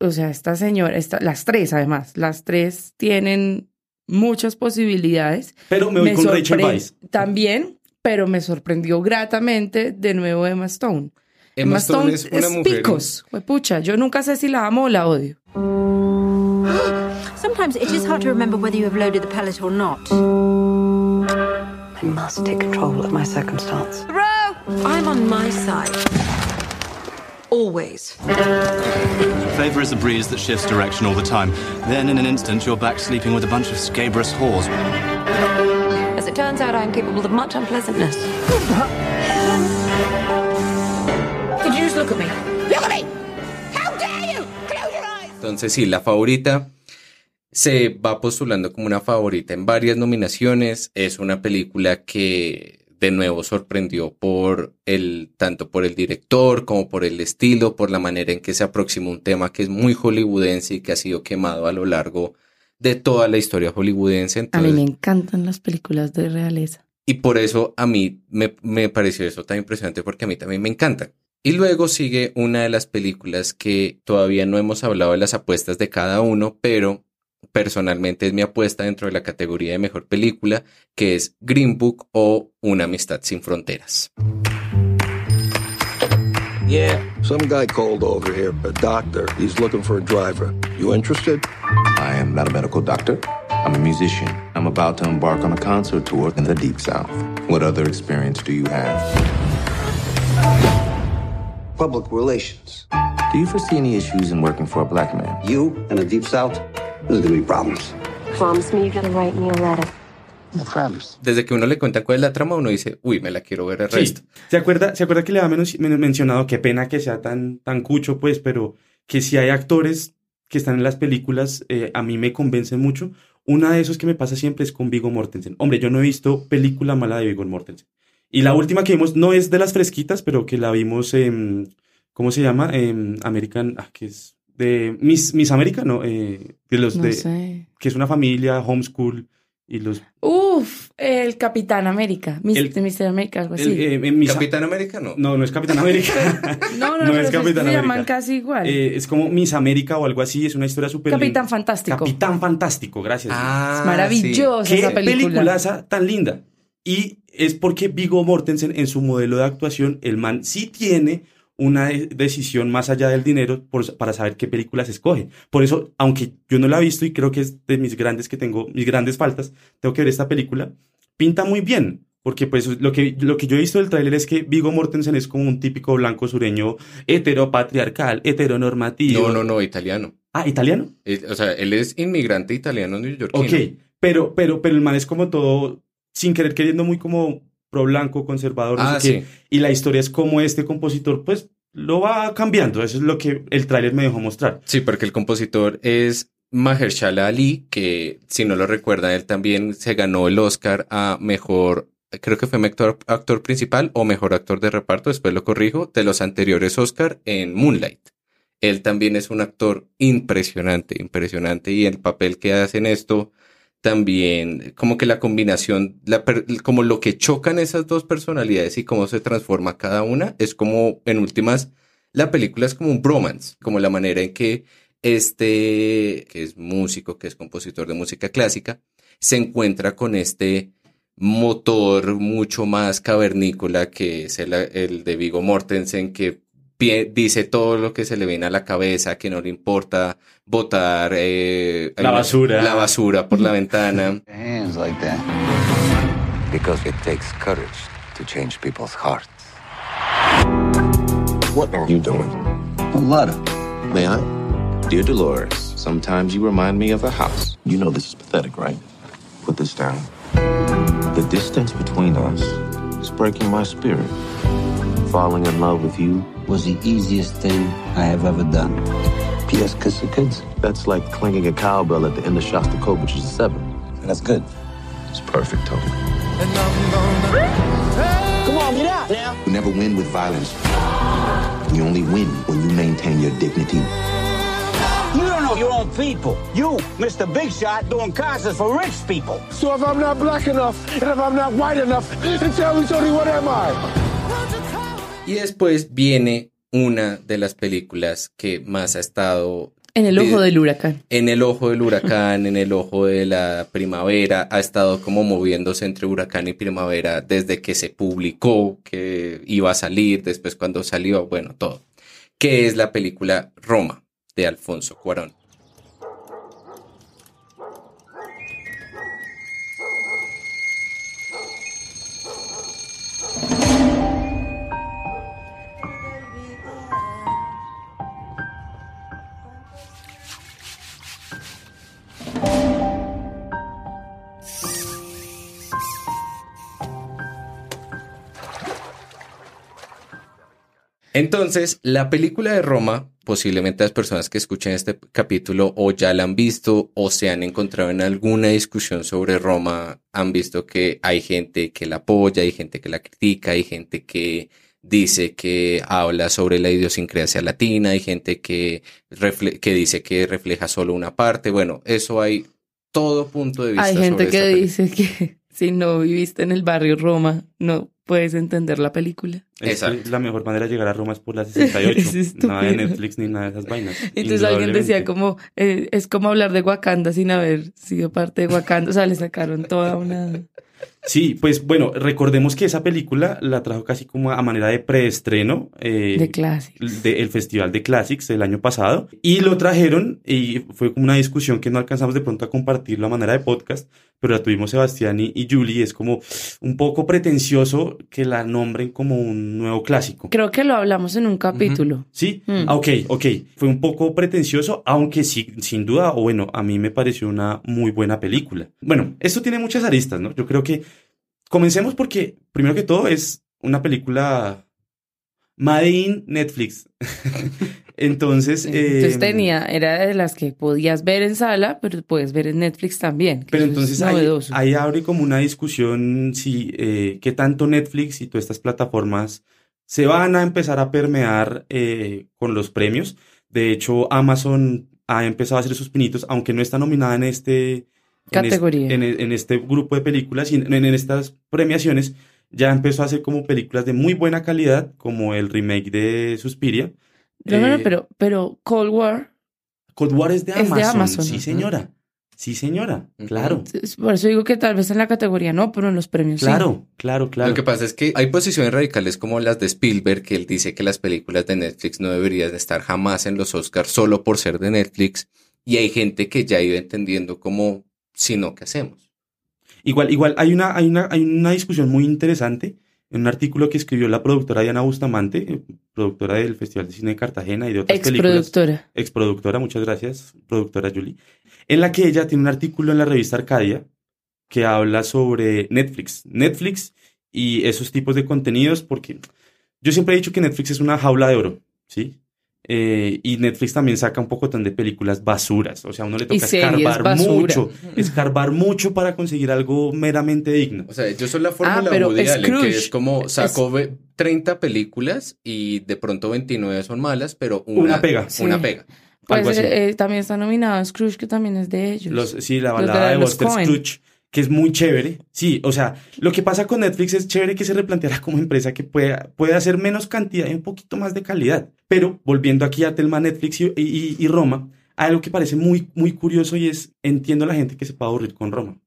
o sea, esta señora, esta, las tres además, las tres tienen muchas posibilidades. Pero me voy con Rachel Weisz. También, pero me sorprendió gratamente de nuevo Emma Stone. Emma Stone es una mujer- picos, pucha, yo nunca sé si la amo o la odio. Sometimes it is hard to remember whether you have loaded the pellet or not. I must take control of my circumstance. I'm on my side. Always. Favour is a breeze that shifts direction all the time. Then, in an instant, you're back sleeping with a bunch of scabrous whores. As it turns out, I am capable of much unpleasantness. Did you just look at me? Look at me! How dare you! Close your eyes! Entonces, sí, la favorita se va postulando como una favorita en varias nominaciones. Es una película que de nuevo sorprendió por el, tanto por el director como por el estilo, por la manera en que se aproximó un tema que es muy hollywoodense y que ha sido quemado a lo largo de toda la historia hollywoodense. A mí Entonces, me encantan las películas de realeza. y por eso a mí me, me pareció eso tan impresionante porque a mí también me encantan. Y luego sigue una de las películas que todavía no hemos hablado de las apuestas de cada uno, pero personalmente es mi apuesta dentro de la categoría de mejor película, que es Green Book o Una amistad sin fronteras. Yeah. Some guy called over here, a doctor. He's looking for a driver. You interested? I am not a medical doctor. I'm a musician. I'm about to embark on a concert tour in the Deep South. What other experience do you have? Public relations. Do you foresee any issues in working for a black man? You in the Deep South? There's gonna be problems. Promise me you're gonna write me a letter. Desde que uno le cuenta cuál es la trama, uno dice, uy, me la quiero ver el Sí. resto. ¿Se acuerda, ¿Se acuerda que le había men- men- mencionado? Qué pena que sea tan, tan cucho, pues, pero que si hay actores que están en las películas, eh, a mí me convencen mucho. Una de esos que me pasa siempre es con Viggo Mortensen. Hombre, yo no he visto película mala de Viggo Mortensen. Y la última que vimos no es de las fresquitas, pero que la vimos en, ¿cómo se llama? En American, ah, que es de Miss, Miss America, ¿no? Eh, de los No de, sé. que es una familia, homeschool, y los... Uf, el Capitán América, Mr. El- Mr. América, algo así. el, eh, Miss- Capitán América no. No, no es Capitán América. *laughs* no, no, *laughs* no pero es Capitán se llaman América. casi igual. Eh, es como Miss América o algo así, es una historia súper Capitán linda. Fantástico. Capitán Fantástico, gracias. Ah, Es maravillosa Qué esa película. peliculaza tan linda. Y es porque Viggo Mortensen en su modelo de actuación, el man sí tiene una de- decisión más allá del dinero por- para saber qué películas escoge. Por eso, aunque yo no la he visto y creo que es de mis grandes que tengo, mis grandes faltas, tengo que ver esta película, pinta muy bien. Porque pues lo que, lo que yo he visto del tráiler es que Viggo Mortensen es como un típico blanco sureño heteropatriarcal, heteronormativo. No, no, no, italiano. Ah, ¿italiano? Eh, O sea, él es inmigrante italiano neoyorquino. Ok, pero, pero, pero el man es como todo, sin querer queriendo, muy como pro blanco, conservador, no Ah, qué. Y la historia es como este compositor, pues, lo va cambiando. Eso es lo que el tráiler me dejó mostrar. Sí, porque el compositor es Mahershala Ali, que si no lo recuerdan, él también se ganó el Oscar a mejor, creo que fue mejor actor principal o mejor actor de reparto, después lo corrijo, de los anteriores Oscar en Moonlight. Él también es un actor impresionante, impresionante, y el papel que hace en esto también, como que la combinación, como lo que chocan esas dos personalidades y cómo se transforma cada una, es como, en últimas, la película es como un bromance, como la manera en que este, que es músico, que es compositor de música clásica, se encuentra con este motor mucho más cavernícola que es el, el de Vigo Mortensen, que dice todo lo que se le viene a la cabeza, que no le importa botar eh, La basura. la basura por la ventana. *laughs* Hands like that. Because it takes courage to change people's hearts. What are you doing? A letter. May I? Dear Dolores, sometimes you remind me of a house. You know this is pathetic, right? Put this down. The distance between us is breaking my spirit. Falling in love with you, Was the easiest thing I have ever done. P.S. Kiss the kids. that's like clanging a cowbell at the end of Shostakovich's Seven. That's good. It's perfect, Tony. Come on, get out now. You never win with violence. You only win when you maintain your dignity. You don't know your own people. You, Mr. Big Shot, doing concerts for rich people. So if I'm not black enough and if I'm not white enough, then tell me, Tony, what am I? Y después viene una de las películas que más ha estado En el ojo de- del huracán. en el ojo del huracán, en el ojo de la primavera, ha estado como moviéndose entre huracán y primavera desde que se publicó que iba a salir, después cuando salió, bueno, todo. Que es la película Roma de Alfonso Cuarón. Entonces, la película de Roma, posiblemente las personas que escuchen este capítulo o ya la han visto o se han encontrado en alguna discusión sobre Roma, han visto que hay gente que la apoya, hay gente que la critica, hay gente que dice que habla sobre la idiosincrasia latina, hay gente que, refle- que dice que refleja solo una parte. Bueno, eso hay todo punto de vista. Hay gente sobre que dice que *laughs* si no viviste en el barrio Roma, no puedes entender la película. Exacto. la mejor manera de llegar a Roma es por la 68. *laughs* Es estúpido. nada de Netflix ni nada de esas vainas. Entonces alguien decía como, eh, es como hablar de Wakanda sin haber sido parte de Wakanda. O sea, le sacaron toda una... Sí, pues bueno, recordemos que esa película la trajo casi como a manera de preestreno eh, De Classics. del Festival de Classics del año pasado y lo trajeron y fue como una discusión que no alcanzamos de pronto a compartirlo a manera de podcast, pero la tuvimos Sebastián y, y Julie, es como un poco pretencioso que la nombren como un nuevo clásico. Creo que lo hablamos en un capítulo. Sí, Mm. Ah, ok, ok. Fue un poco pretencioso, aunque sí, sin duda, o bueno, a mí me pareció una muy buena película. Bueno, esto tiene muchas aristas, ¿no? Yo creo que comencemos porque, primero que todo, es una película Made in Netflix. *laughs* Entonces, Entonces eh, tenía, era de las que podías ver en sala, pero puedes ver en Netflix también. Pero entonces ahí, ahí abre como una discusión si eh, qué tanto Netflix y todas estas plataformas se van a empezar a permear eh, con los premios. De hecho, Amazon ha empezado a hacer sus pinitos, aunque no está nominada en este en es- Categoría. En, en este grupo de películas y en, en estas premiaciones ya empezó a hacer como películas de muy buena calidad, como el remake de Suspiria. No, no, no, Eh, pero, pero Cold War, Cold War es de es de Amazon. Amazon. Sí, señora. Sí, señora. Claro. por eso digo que tal vez en la categoría no, pero en los premios sí. Claro, claro, claro. Lo que pasa es que hay posiciones radicales como las de Spielberg, que él dice que las películas de Netflix no deberían estar jamás en los Oscars solo por ser de Netflix. Y hay gente que ya iba entendiendo como, si no, ¿qué hacemos? Igual, igual, hay una, hay una, hay una discusión muy interesante en un artículo que escribió la productora Diana Bustamante, eh, productora del Festival de Cine de Cartagena y de otras películas. Exproductora. Exproductora, muchas gracias, productora Julie. En la que ella tiene un artículo en la revista Arcadia que habla sobre Netflix. Netflix y esos tipos de contenidos, porque yo siempre he dicho que Netflix es una jaula de oro, ¿sí? Eh, y Netflix también saca un poco de películas basuras. O sea, a uno le toca escarbar basura. mucho, escarbar mucho para conseguir algo meramente digno. O sea, yo soy la fórmula Ah, pero Woody Allen, que Scrooge es como sacó ve- 30 películas y de pronto 29 son malas, pero una, Una pega. Una Sí. pega. Pues eh, eh, también está nominado Scrooge, que también es de ellos. Los, sí, la de balada de, los Buster. Scrooge, que es muy chévere. Sí, o sea, lo que pasa con Netflix es chévere que se replanteara como empresa que pueda, puede hacer menos cantidad y un poquito más de calidad. Pero volviendo aquí a Telma, Netflix y, y- y Roma, hay algo que parece muy, muy curioso y es, entiendo a la gente que se puede aburrir con Roma.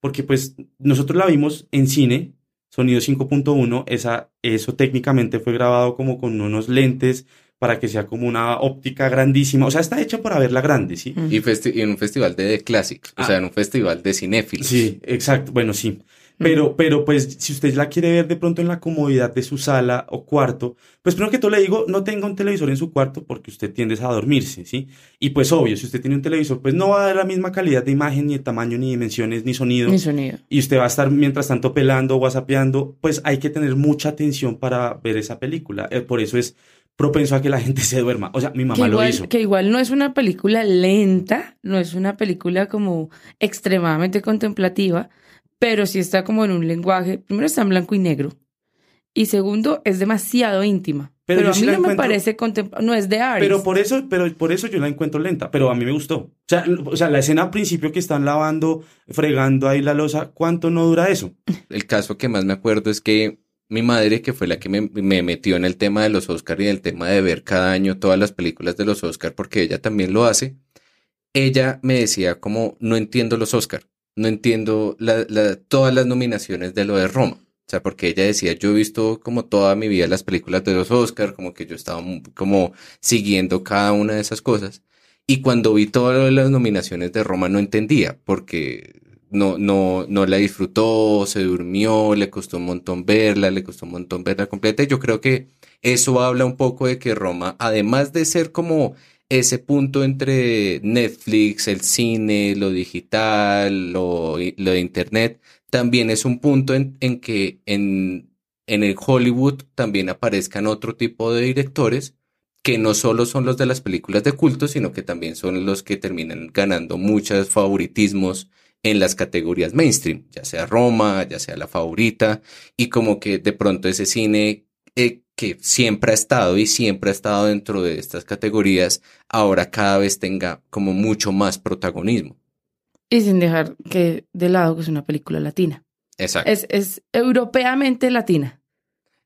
Porque pues nosotros la vimos en cine sonido 5.1, esa, eso técnicamente fue grabado como con unos lentes para que sea como una óptica grandísima. O sea, está hecha para verla grande, ¿sí? Y, en un festival de Classics, o Ah. sea, en un festival de cinéfilos. Sí, exacto. Bueno, sí. Pero, pero pues, si usted la quiere ver de pronto en la comodidad de su sala o cuarto, pues primero que todo le digo, no tenga un televisor en su cuarto porque usted tiende a dormirse, ¿sí? Y pues obvio, si usted tiene un televisor, pues no va a dar la misma calidad de imagen, ni de tamaño, ni dimensiones, ni sonido. Ni sonido. Y usted va a estar mientras tanto pelando, whatsappeando, pues hay que tener mucha atención para ver esa película. Eh, por eso es propenso a que la *laughs* gente se duerma. O sea, mi Que mamá lo hizo. que igual no es una película lenta, no es una película como extremadamente contemplativa, pero sí está como en un lenguaje, primero está en blanco y negro, y segundo es demasiado íntima. Pero a mí no me parece no es de Aries. Pero por eso, pero por eso yo la encuentro lenta, pero a mí me gustó. O sea, o sea, la escena al principio que están lavando, fregando ahí la losa, ¿cuánto no dura eso? El caso que más me acuerdo es que mi madre, que fue la que me, me metió en el tema de los Oscar y el tema de ver cada año todas las películas de los Oscar, porque ella también lo hace, ella me decía como, no entiendo los Oscar, no entiendo todas las nominaciones de lo de Roma. O sea, porque ella decía, yo he visto como toda mi vida las películas de los Oscar, como que yo estaba como siguiendo cada una de esas cosas. Y cuando vi todas las nominaciones de Roma no entendía, porque no, no, no la disfrutó, se durmió, le costó un montón verla, le costó un montón verla completa. Y yo creo que eso habla un poco de que Roma, además de ser como ese punto entre Netflix, el cine, lo digital, lo, de internet, también es un punto en, que en, en el Hollywood también aparezcan otro tipo de directores que no solo son los de las películas de culto, sino que también son los que terminan ganando muchos favoritismos en las categorías mainstream, ya sea Roma, ya sea la favorita, y como que de pronto ese cine eh, que siempre ha estado y siempre ha estado dentro de estas categorías, ahora cada vez tenga como mucho más protagonismo. Y sin dejar que de lado que es una película latina. Exacto. Es, es europeamente latina.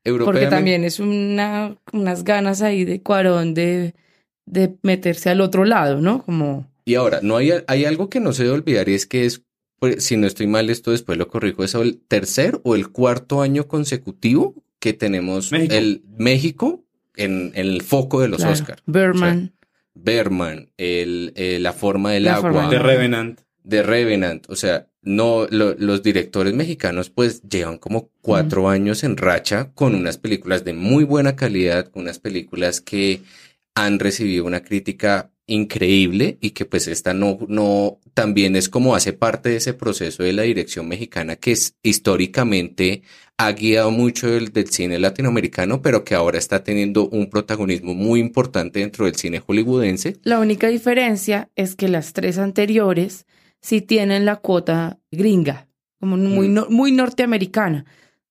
Porque también es una, unas ganas ahí de Cuarón de, de meterse al otro lado, ¿no? Como Y ahora, no hay, hay algo que no se debe olvidar y es que es, pues, si no estoy mal, esto después lo corrijo, es el tercer o el cuarto año consecutivo que tenemos México. el México en, en el foco de los Claro. Oscars. Berman. Berman, el, eh, La forma del La agua. forma The Revenant. de Revenant. O sea, no, lo- los directores mexicanos pues llevan como cuatro años en racha con unas películas de muy buena calidad, unas películas que han recibido una crítica increíble y que pues esta no, no, también es como hace parte de ese proceso de la dirección mexicana que es históricamente ha guiado mucho del, del cine latinoamericano, pero que ahora está teniendo un protagonismo muy importante dentro del cine hollywoodense. La única diferencia es que las tres anteriores sí tienen la cuota gringa, como muy, Mm. no- muy norteamericana.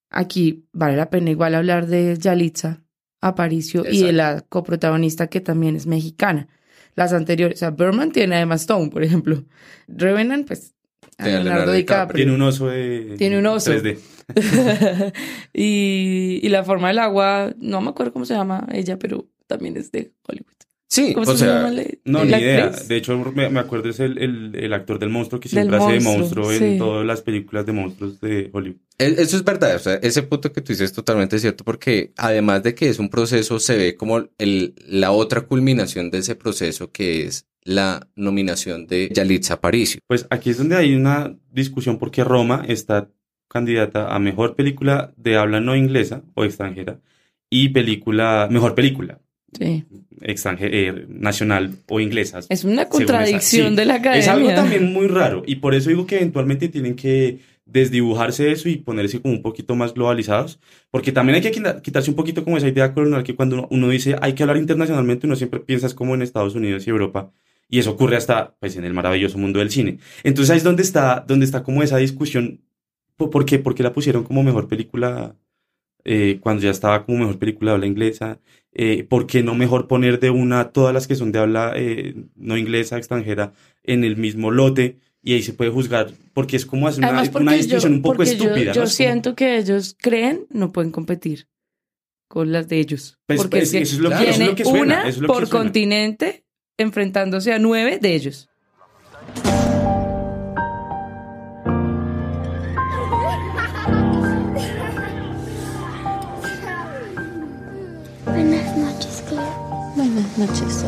Aquí vale la pena igual hablar de Yalitza Aparicio y de la coprotagonista que también es mexicana. Las anteriores, o sea, Berman tiene además Stone, por ejemplo. Revenant, pues, a a Leonardo DiCaprio. Tiene un oso de. Tiene un oso. 3D. *laughs* y, y la forma del agua, no me acuerdo cómo se llama ella, pero también es de Hollywood. Sí, ¿Cómo o se sea, llama la- No, ni idea. actriz? De hecho, me, me acuerdo es el, el, el actor del monstruo que Del siempre hace de monstruo, sí. en todas las películas de monstruos de Hollywood. Eso es verdad, o sea, ese punto que tú dices es totalmente cierto porque además de que es un proceso, se ve como el, la otra culminación de ese proceso que es la nominación de Yalitza Aparicio. Pues aquí es donde hay una discusión porque Roma está candidata a mejor película de habla no inglesa o extranjera y película, mejor película Sí. extranjera, nacional o inglesa. Es una contradicción Sí, de la academia. Es algo también muy raro y por eso digo que eventualmente tienen que desdibujarse eso y ponerse como un poquito más globalizados, porque también hay que quita- quitarse un poquito como esa idea colonial que cuando uno, uno dice hay que hablar internacionalmente, uno siempre piensa es como en Estados Unidos y Europa, y eso ocurre hasta pues en el maravilloso mundo del cine. Entonces ahí es donde está, donde está como esa discusión, ¿por qué? ¿Por qué la pusieron como mejor película eh, cuando ya estaba como mejor película de habla inglesa? Eh, ¿Por qué no mejor poner de una todas las que son de habla eh, no inglesa, extranjera, en el mismo lote? Y ahí se puede juzgar, porque es como hacer una, una distinción un poco yo- estúpida. Yo, siento que ellos creen no pueden competir con las de ellos. Pues, porque pues, eso es lo que- eso es tiene lo que suena, una eso es lo que por suena. continente enfrentándose a nueve de ellos. Noches.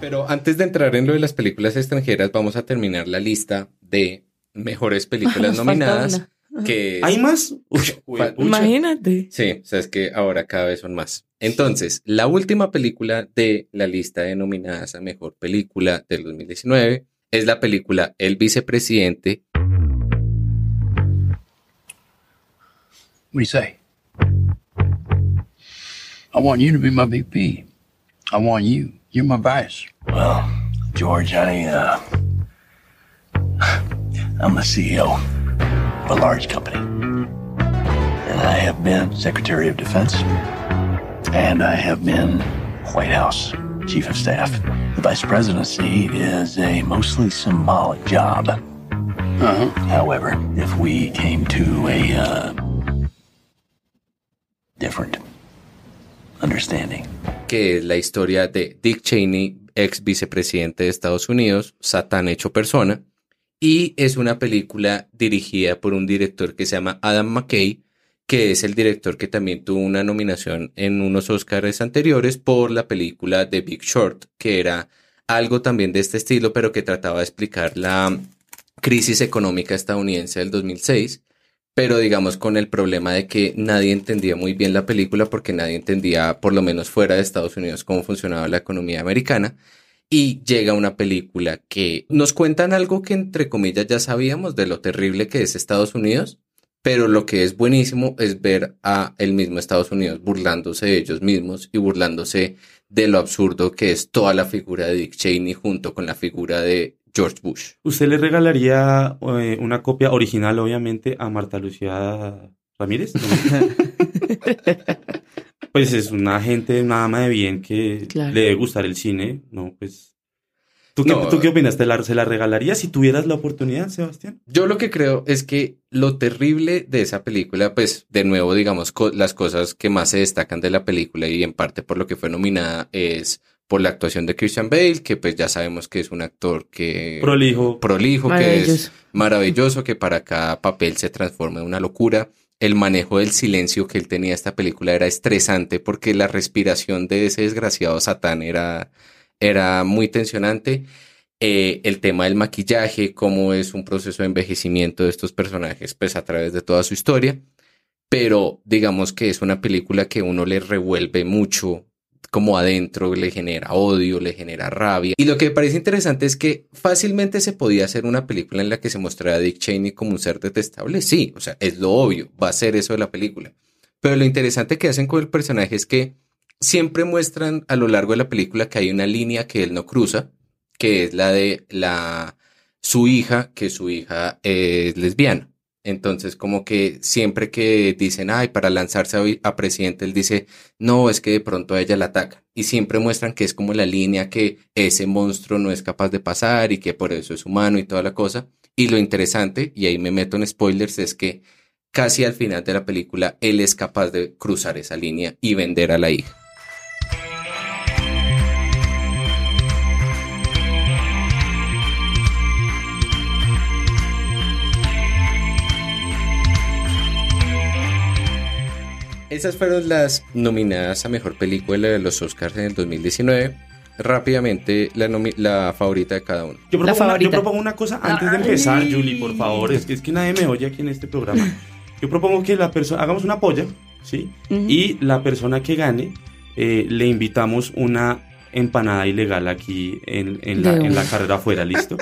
Pero antes de entrar en lo de las películas extranjeras, vamos a terminar la lista de mejores películas *laughs* Nos nominadas. Que ¿Hay más? Uy, Imagínate. Sí, o sea, es que ahora cada vez son más. Entonces, la última película de la lista de nominadas a mejor película del 2019 es la película El vicepresidente. What do you say? I want you to be my VP. I want you. You're my vice. Well, George, I, uh, I'm the CEO of a large company. And I have been Secretary of Defense. And I have been White House Chief of Staff. The Vice Presidency is a mostly symbolic job. Uh-huh. However, if we came to a, uh, different understanding, que es la historia de Dick Cheney, ex vicepresidente de Estados Unidos, Satán hecho persona, y es una película dirigida por un director que se llama Adam McKay, que es el director que también tuvo una nominación en unos Oscars anteriores por la película The Big Short, que era algo también de este estilo, pero que trataba de explicar la crisis económica estadounidense del 2006 pero digamos con el problema de que nadie entendía muy bien la película porque nadie entendía, por lo menos fuera de Estados Unidos, cómo funcionaba la economía americana. Y llega una película que nos cuentan algo que entre comillas ya sabíamos de lo terrible que es Estados Unidos, pero lo que es buenísimo es ver a el mismo Estados Unidos burlándose de ellos mismos y burlándose de lo absurdo que es toda la figura de Dick Cheney junto con la figura de George Bush. ¿Usted le regalaría eh, una copia original, obviamente, a Marta Lucía Ramírez? *laughs* pues es una gente, una ama de bien que Claro. le debe gustar el cine, ¿no? Pues... ¿Tú qué, No. ¿tú qué opinas? ¿Te la, ¿Se la regalarías si tuvieras la oportunidad, Sebastián? Yo lo que creo es que lo terrible de esa película, pues de nuevo, digamos, co- las cosas que más se destacan de la película y en parte por lo que fue nominada es por la actuación de Christian Bale, que pues ya sabemos que es un actor que... Prolijo. Prolijo, que es Maravilloso. maravilloso, que para cada papel se transforma en una locura. El manejo del silencio que él tenía en esta película era estresante porque la respiración de ese desgraciado Satán era, era muy tensionante. Eh, el tema del maquillaje, cómo es un proceso de envejecimiento de estos personajes, pues a través de toda su historia. Pero digamos que es una película que uno le revuelve mucho como adentro, le genera odio, le genera rabia. Y lo que me parece interesante es que fácilmente se podía hacer una película en la que se mostrara a Dick Cheney como un ser detestable. Sí, o sea, es lo obvio, va a ser eso de la película. Pero lo interesante que hacen con el personaje es que siempre muestran a lo largo de la película que hay una línea que él no cruza, que es la de la su hija, que su hija es lesbiana. Entonces, como que siempre que dicen, ay, para lanzarse a, a presidente, él dice, no, es que de pronto ella la ataca. Y siempre muestran que es como la línea que ese monstruo no es capaz de pasar y que por eso es humano y toda la cosa. Y lo interesante, y ahí me meto en spoilers, es que casi al final de la película él es capaz de cruzar esa línea y vender a la hija. Esas fueron las nominadas a mejor película de los Oscars en el 2019. Rápidamente, la, favorita de cada uno. Yo La propongo, una, yo propongo una cosa antes de empezar, Julie, por favor. Es que, es que nadie me oye aquí en este programa. *laughs* Yo propongo que la persona, hagamos una polla, ¿sí? Y la persona que gane, eh, le invitamos una empanada ilegal aquí en, en la, en carrera afuera, *laughs* ¿listo?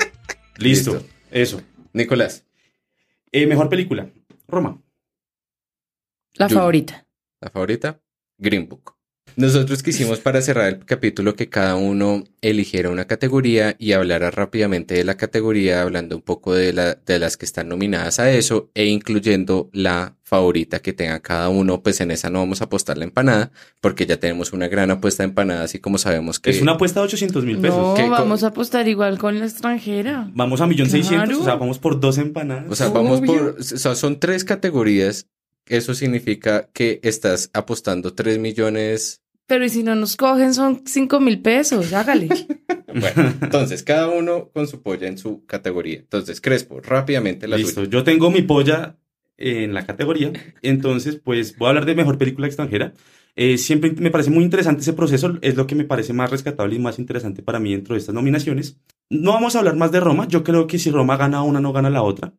Listo, Listo. eso. Nicolás, Eh, mejor película, Roma. La Yo- favorita. La favorita, Green Book. Nosotros quisimos para cerrar el capítulo que cada uno eligiera una categoría y hablara rápidamente de la categoría, hablando un poco de, la, de las que están nominadas a eso e incluyendo la favorita que tenga cada uno. Pues en esa no vamos a apostar la empanada porque ya tenemos una gran apuesta de empanada, así como sabemos que... Es una apuesta de 800 mil pesos. No, ¿Qué co- vamos a apostar igual con la extranjera. Vamos a millón seiscientos, Claro. o sea, vamos por dos empanadas. O sea, vamos Obvio. por... O sea, son tres categorías. Eso significa que estás apostando 3 millones Pero y si no nos cogen son cinco mil pesos, hágale. *laughs* Bueno, entonces, cada uno con su polla en su categoría. Entonces, Crespo, rápidamente la Listo, suya. yo tengo mi polla en la categoría, entonces pues voy a hablar de mejor película extranjera. Eh, siempre me parece muy interesante ese proceso, es lo que me parece más rescatable y más interesante para mí dentro de estas nominaciones. No vamos a hablar más de Roma, yo creo que si Roma gana una, no gana la otra.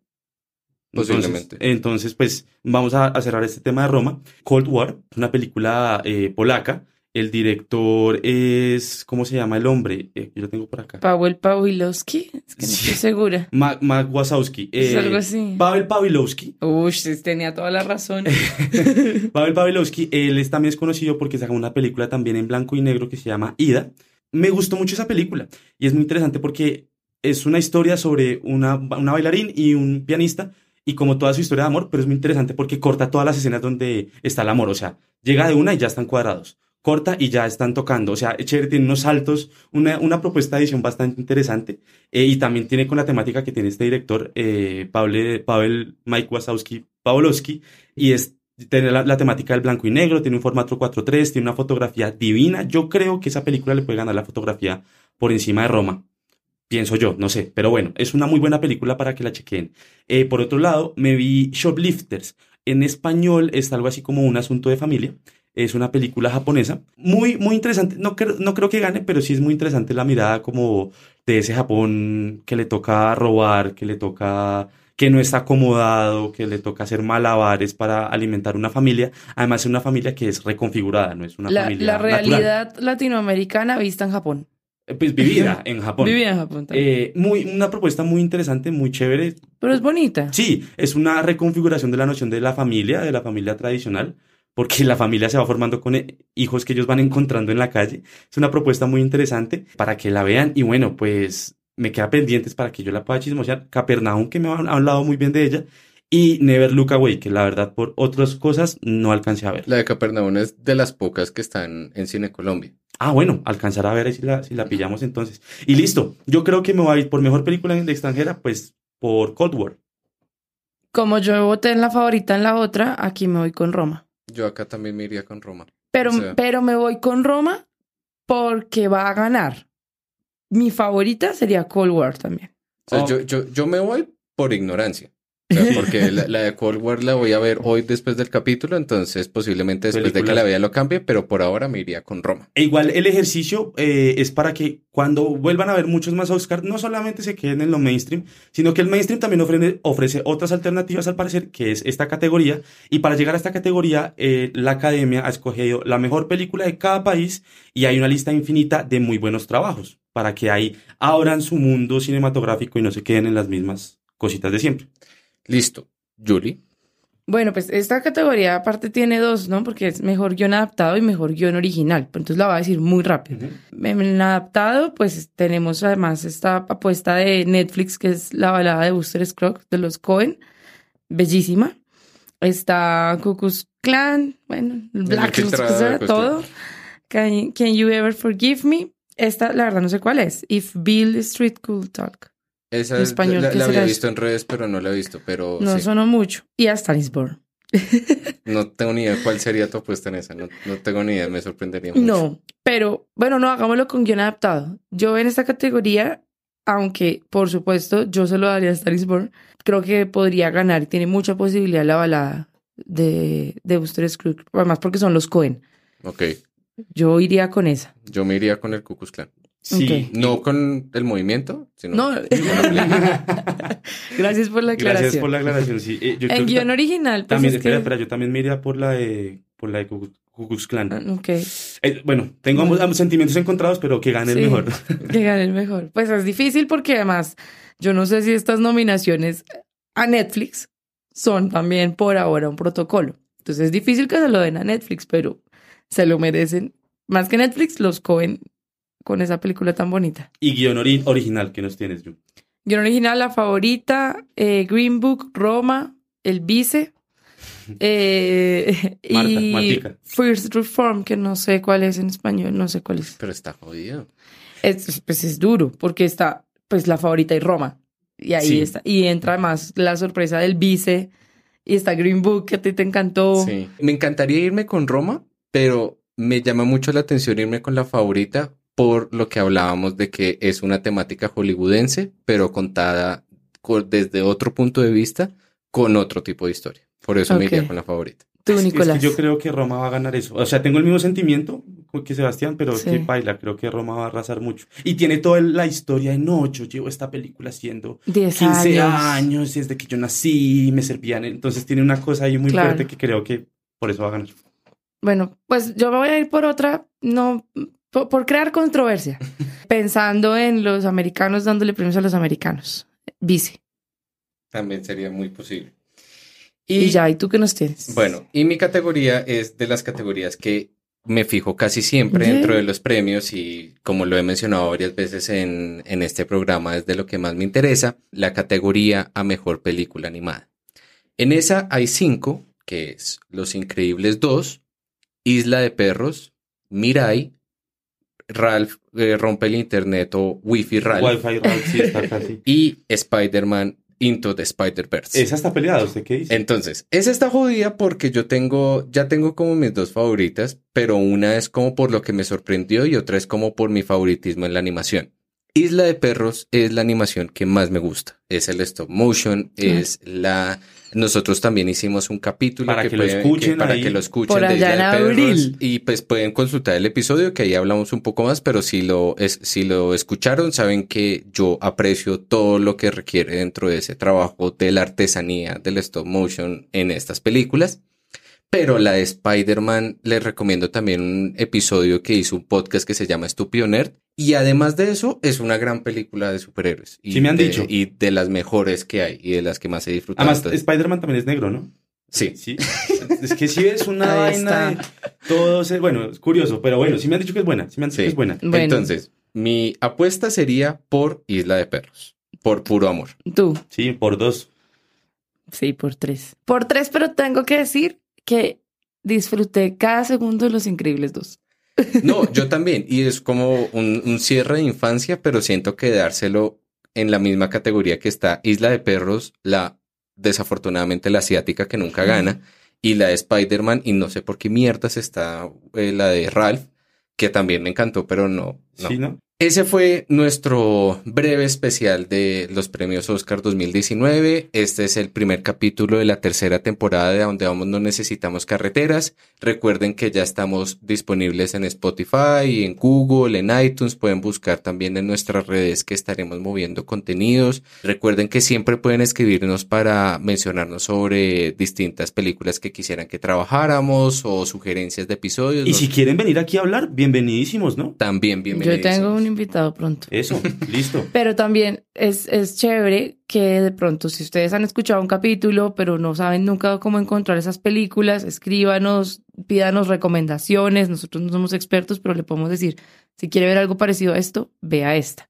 Entonces- Posiblemente. Entonces, pues vamos a, a cerrar este tema de Roma. Cold War, es una película eh, polaca. El director es, ¿cómo se llama el hombre? Eh, yo lo tengo por acá. Paweł Pawilowski, es que no estoy segura. Mac, Mac Wazowski. Es Eh, algo así. Pavel Pawilowski. Uy, tenía toda la razón. *laughs* Pavel Pawilowski, él es, también es conocido porque sacó una película también en blanco y negro que se llama Ida. Me gustó mucho esa película y es muy interesante porque es una historia sobre una, una bailarín y un pianista y como toda su historia de amor, pero es muy interesante porque corta todas las escenas donde está el amor, o sea, llega de una y ya están cuadrados. Corta y ya están tocando, o sea, chévere, tiene unos saltos, una, una propuesta de edición bastante interesante eh, y también tiene con la temática que tiene este director, eh, Pavel, Mike Wazowski Pawlowski, y es tiene la temática del blanco y negro, tiene un formato 4.3, tiene una fotografía divina. Yo creo que esa película le puede ganar la fotografía por encima de Roma. Pienso yo, no sé. Pero bueno, es una muy buena película para que la chequen. Eh, por otro lado, me vi Shoplifters. En español es algo así como un asunto de familia. Es una película japonesa. Muy, muy interesante. No, creo- no creo que gane, pero sí es muy interesante la mirada como de ese Japón que le toca robar, que le toca que no está acomodado, que le toca hacer malabares para alimentar una familia. Además, es una familia que es reconfigurada, no es una La, familia la natural. realidad latinoamericana vista en Japón. Eh, Pues vivida *laughs* en Japón. Vivida en Japón también. Eh, muy, una propuesta muy interesante, muy chévere. Pero es bonita. Sí, es una reconfiguración de la noción de la familia, de la familia tradicional, porque la familia se va formando con eh, hijos que ellos van encontrando en la calle. Es una propuesta muy interesante para que la vean y bueno, pues me queda pendientes para que yo la pueda chismosear. Capernaum, que me han hablado muy bien de ella, y Never Look Away, que la verdad por otras cosas no alcancé a ver. La de Capernaum es de las pocas que están en Cine Colombia. Ah, bueno, alcanzar a ver ahí si la, si la pillamos entonces. Y listo, yo creo que me voy a ir por mejor película de extranjera, pues por Cold War. Como yo voté en la favorita en la otra, aquí me voy con Roma. Yo acá también me iría con Roma. Pero, O sea, pero me voy con Roma porque va a ganar. Mi favorita sería Cold War también. o sea, Oh. yo, yo, yo me voy por ignorancia. Sea, porque la, la de Cold War la voy a ver hoy después del capítulo, entonces posiblemente después de que la vea lo cambie, pero por ahora me iría con Roma. E igual el ejercicio eh, es para que cuando vuelvan a ver muchos más Oscar, no solamente se queden en lo mainstream, sino que el mainstream también ofrece, ofrece otras alternativas al parecer, que es esta categoría. Y para llegar a esta categoría, eh, la academia ha escogido la mejor película de cada país y hay una lista infinita de muy buenos trabajos para que ahí abran su mundo cinematográfico y no se queden en las mismas cositas de siempre. Listo. Julie. Bueno, pues esta categoría aparte tiene dos, ¿no? Porque es mejor guion adaptado y mejor guion original. Pero entonces la voy a decir muy rápido. En el adaptado, pues tenemos además esta apuesta de Netflix, que es la balada de Buster Scruggs de los Cohen. Bellísima. Está Cuckoo's Clan, bueno, Black todo. Can, Can You Ever Forgive Me? Esta, la verdad, no sé cuál es. If Bill Street Could Talk. Esa En español, la, ¿qué la había visto en redes, pero no la he visto. Pero No sí, sonó mucho. Y a Star is Born. *laughs* no tengo ni idea cuál sería tu apuesta en esa. No, no tengo ni idea, me sorprendería mucho. No, pero bueno, no, hagámoslo con guion adaptado. Yo en esta categoría, aunque por supuesto yo se lo daría a Star is Born, creo que podría ganar tiene mucha posibilidad la balada de, de Buster Scruggs, además porque son los Cohen. Ok, Yo iría con esa. yo me iría con el Ku Klux Klan. Sí. No con el movimiento, sino No, *laughs* gracias por la aclaración. Gracias por la aclaración. Sí, Eh, yo En guion original, pues También, es espera, que- espera, yo también me iría por la de, por la de Klux Klan. Ah, Ok, Eh, bueno, tengo ambos, ambos sentimientos encontrados, pero que gane Sí. el mejor. *laughs* que gane el mejor. Pues es difícil porque además yo no sé si estas nominaciones a Netflix son también por ahora un protocolo. Entonces es difícil que se lo den a Netflix, pero se lo merecen. Más que Netflix, los Cohen con esa película tan bonita. Y guion ori- original que nos tienes, Yu. Guión original, la favorita, eh, Green Book, Roma, El Vice, *laughs* eh, Marta, y Martica. First Reform, que no sé cuál es en español, no sé cuál es. pero está jodido. Es, pues es duro, porque está pues la favorita y Roma. Y ahí Sí. está. Y entra más la sorpresa del vice. Y está Green Book, que a ti te encantó. Sí. Me encantaría irme con Roma, pero me llama mucho la atención irme con la favorita por lo que hablábamos de que es una temática hollywoodense, pero contada co- desde otro punto de vista, con otro tipo de historia. Por eso me iría con la favorita. Tú, Es que Nicolás. yo creo que Roma va a ganar eso. O sea, tengo el mismo sentimiento que Sebastián, pero Sí. que baila. Creo que Roma va a arrasar mucho. Y tiene toda la historia en ocho. Llevo esta película haciendo 10 15 años. años. desde que yo nací, me servían. Entonces tiene una cosa ahí muy Claro. fuerte que creo que por eso va a ganar. Bueno, pues yo me voy a ir por otra, no, por, por crear controversia, *laughs* pensando en los americanos dándole premios a los americanos. Vice. También sería muy posible. Y, ya, ¿y tú qué nos tienes? Bueno, y mi categoría es de las categorías que me fijo casi siempre dentro de los premios y como lo he mencionado varias veces en, en este programa es de lo que más me interesa, la categoría a mejor película animada. En esa hay cinco, que es Los Increíbles 2, Isla de Perros, Mirai, Ralph eh, rompe el internet o Wi-Fi Ralph Wi-Fi Ralph sí está casi. *laughs* y Spider-Man Into the Spider-Verse. Esa está peleada, ¿usted qué dice? Entonces, esa está jodida porque yo tengo, ya tengo como mis dos favoritas, pero una es como por lo que me sorprendió y otra es como por mi favoritismo en la animación. Isla de Perros es la animación que más me gusta. Es el stop motion, es la... Nosotros también hicimos un capítulo Para que lo pueden- escuchen para ahí. que lo escuchen Por de allá Isla de en abril. Y pues pueden consultar el episodio que ahí hablamos un poco más, pero si lo, es, si lo escucharon, saben que yo aprecio todo lo que requiere dentro de ese trabajo de la artesanía del stop motion en estas películas. Pero la de Spider-Man les recomiendo también un episodio que hizo un podcast que se llama Estúpido Nerd. Y además de eso, es una gran película de superhéroes. Y Sí me han de- dicho. Y de las mejores que hay y de las que más he disfrutado. Además, Spider-Man también es negro, ¿no? sí. Sí. Es que sí es una Ahí vaina está. de todo se- bueno, es curioso, pero bueno, sí me han dicho que es buena, sí me han dicho Sí. que es buena. Bueno. Entonces, mi apuesta sería por Isla de Perros. Por puro amor. Tú. Sí, por dos. Sí, por tres. Por tres, pero tengo que decir que disfruté cada segundo de Los Increíbles 2. No, yo también. Y es como un, un cierre de infancia, pero siento que dárselo en la misma categoría que está Isla de Perros, la desafortunadamente la asiática que nunca gana, y la de Spider-Man, y no sé por qué mierdas está eh, la de Ralph, que también me encantó, pero no. no. Sí, ¿no? Ese fue nuestro breve especial de los premios Oscar 2019. Este es el primer capítulo de la tercera temporada de donde vamos no necesitamos carreteras. Recuerden que ya estamos disponibles en Spotify, en Google, en iTunes. Pueden buscar también en nuestras redes que estaremos moviendo contenidos. Recuerden que siempre pueden escribirnos para mencionarnos sobre distintas películas que quisieran que trabajáramos o sugerencias de episodios. Y si quieren venir aquí a hablar, bienvenidísimos, ¿no? También bienvenidos. Yo tengo un invitado pronto. Eso, listo. *laughs* Pero también es, es chévere que de pronto, si ustedes han escuchado un capítulo, pero no saben nunca cómo encontrar esas películas, escríbanos, pídanos recomendaciones. Nosotros no somos expertos, pero le podemos decir, si quiere ver algo parecido a esto, vea esta.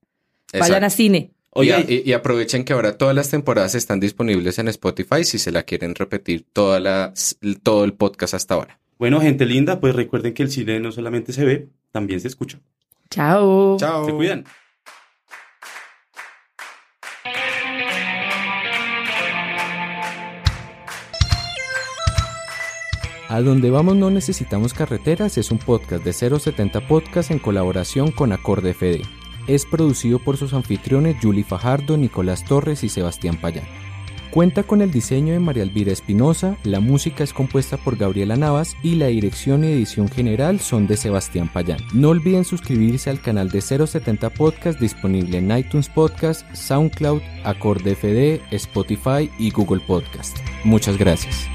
Vayan Exacto. a cine. Oiga, y, y- y aprovechen que ahora todas las temporadas están disponibles en Spotify si se la quieren repetir toda la, todo el podcast hasta ahora. Bueno, gente linda, pues recuerden que el cine no solamente se ve, también se escucha. Chao. Chao. Se cuidan. A donde vamos no necesitamos carreteras es un podcast de 070 Podcast en colaboración con Acorde FD. Es producido por sus anfitriones Julie Fajardo, Nicolás Torres y Sebastián Payán. Cuenta con el diseño de María Elvira Espinosa, la música es compuesta por Gabriela Navas y la dirección y edición general son de Sebastián Payán. No olviden suscribirse al canal de 070 Podcast disponible en iTunes Podcast, SoundCloud, Acorde FD, Spotify y Google Podcast. Muchas gracias.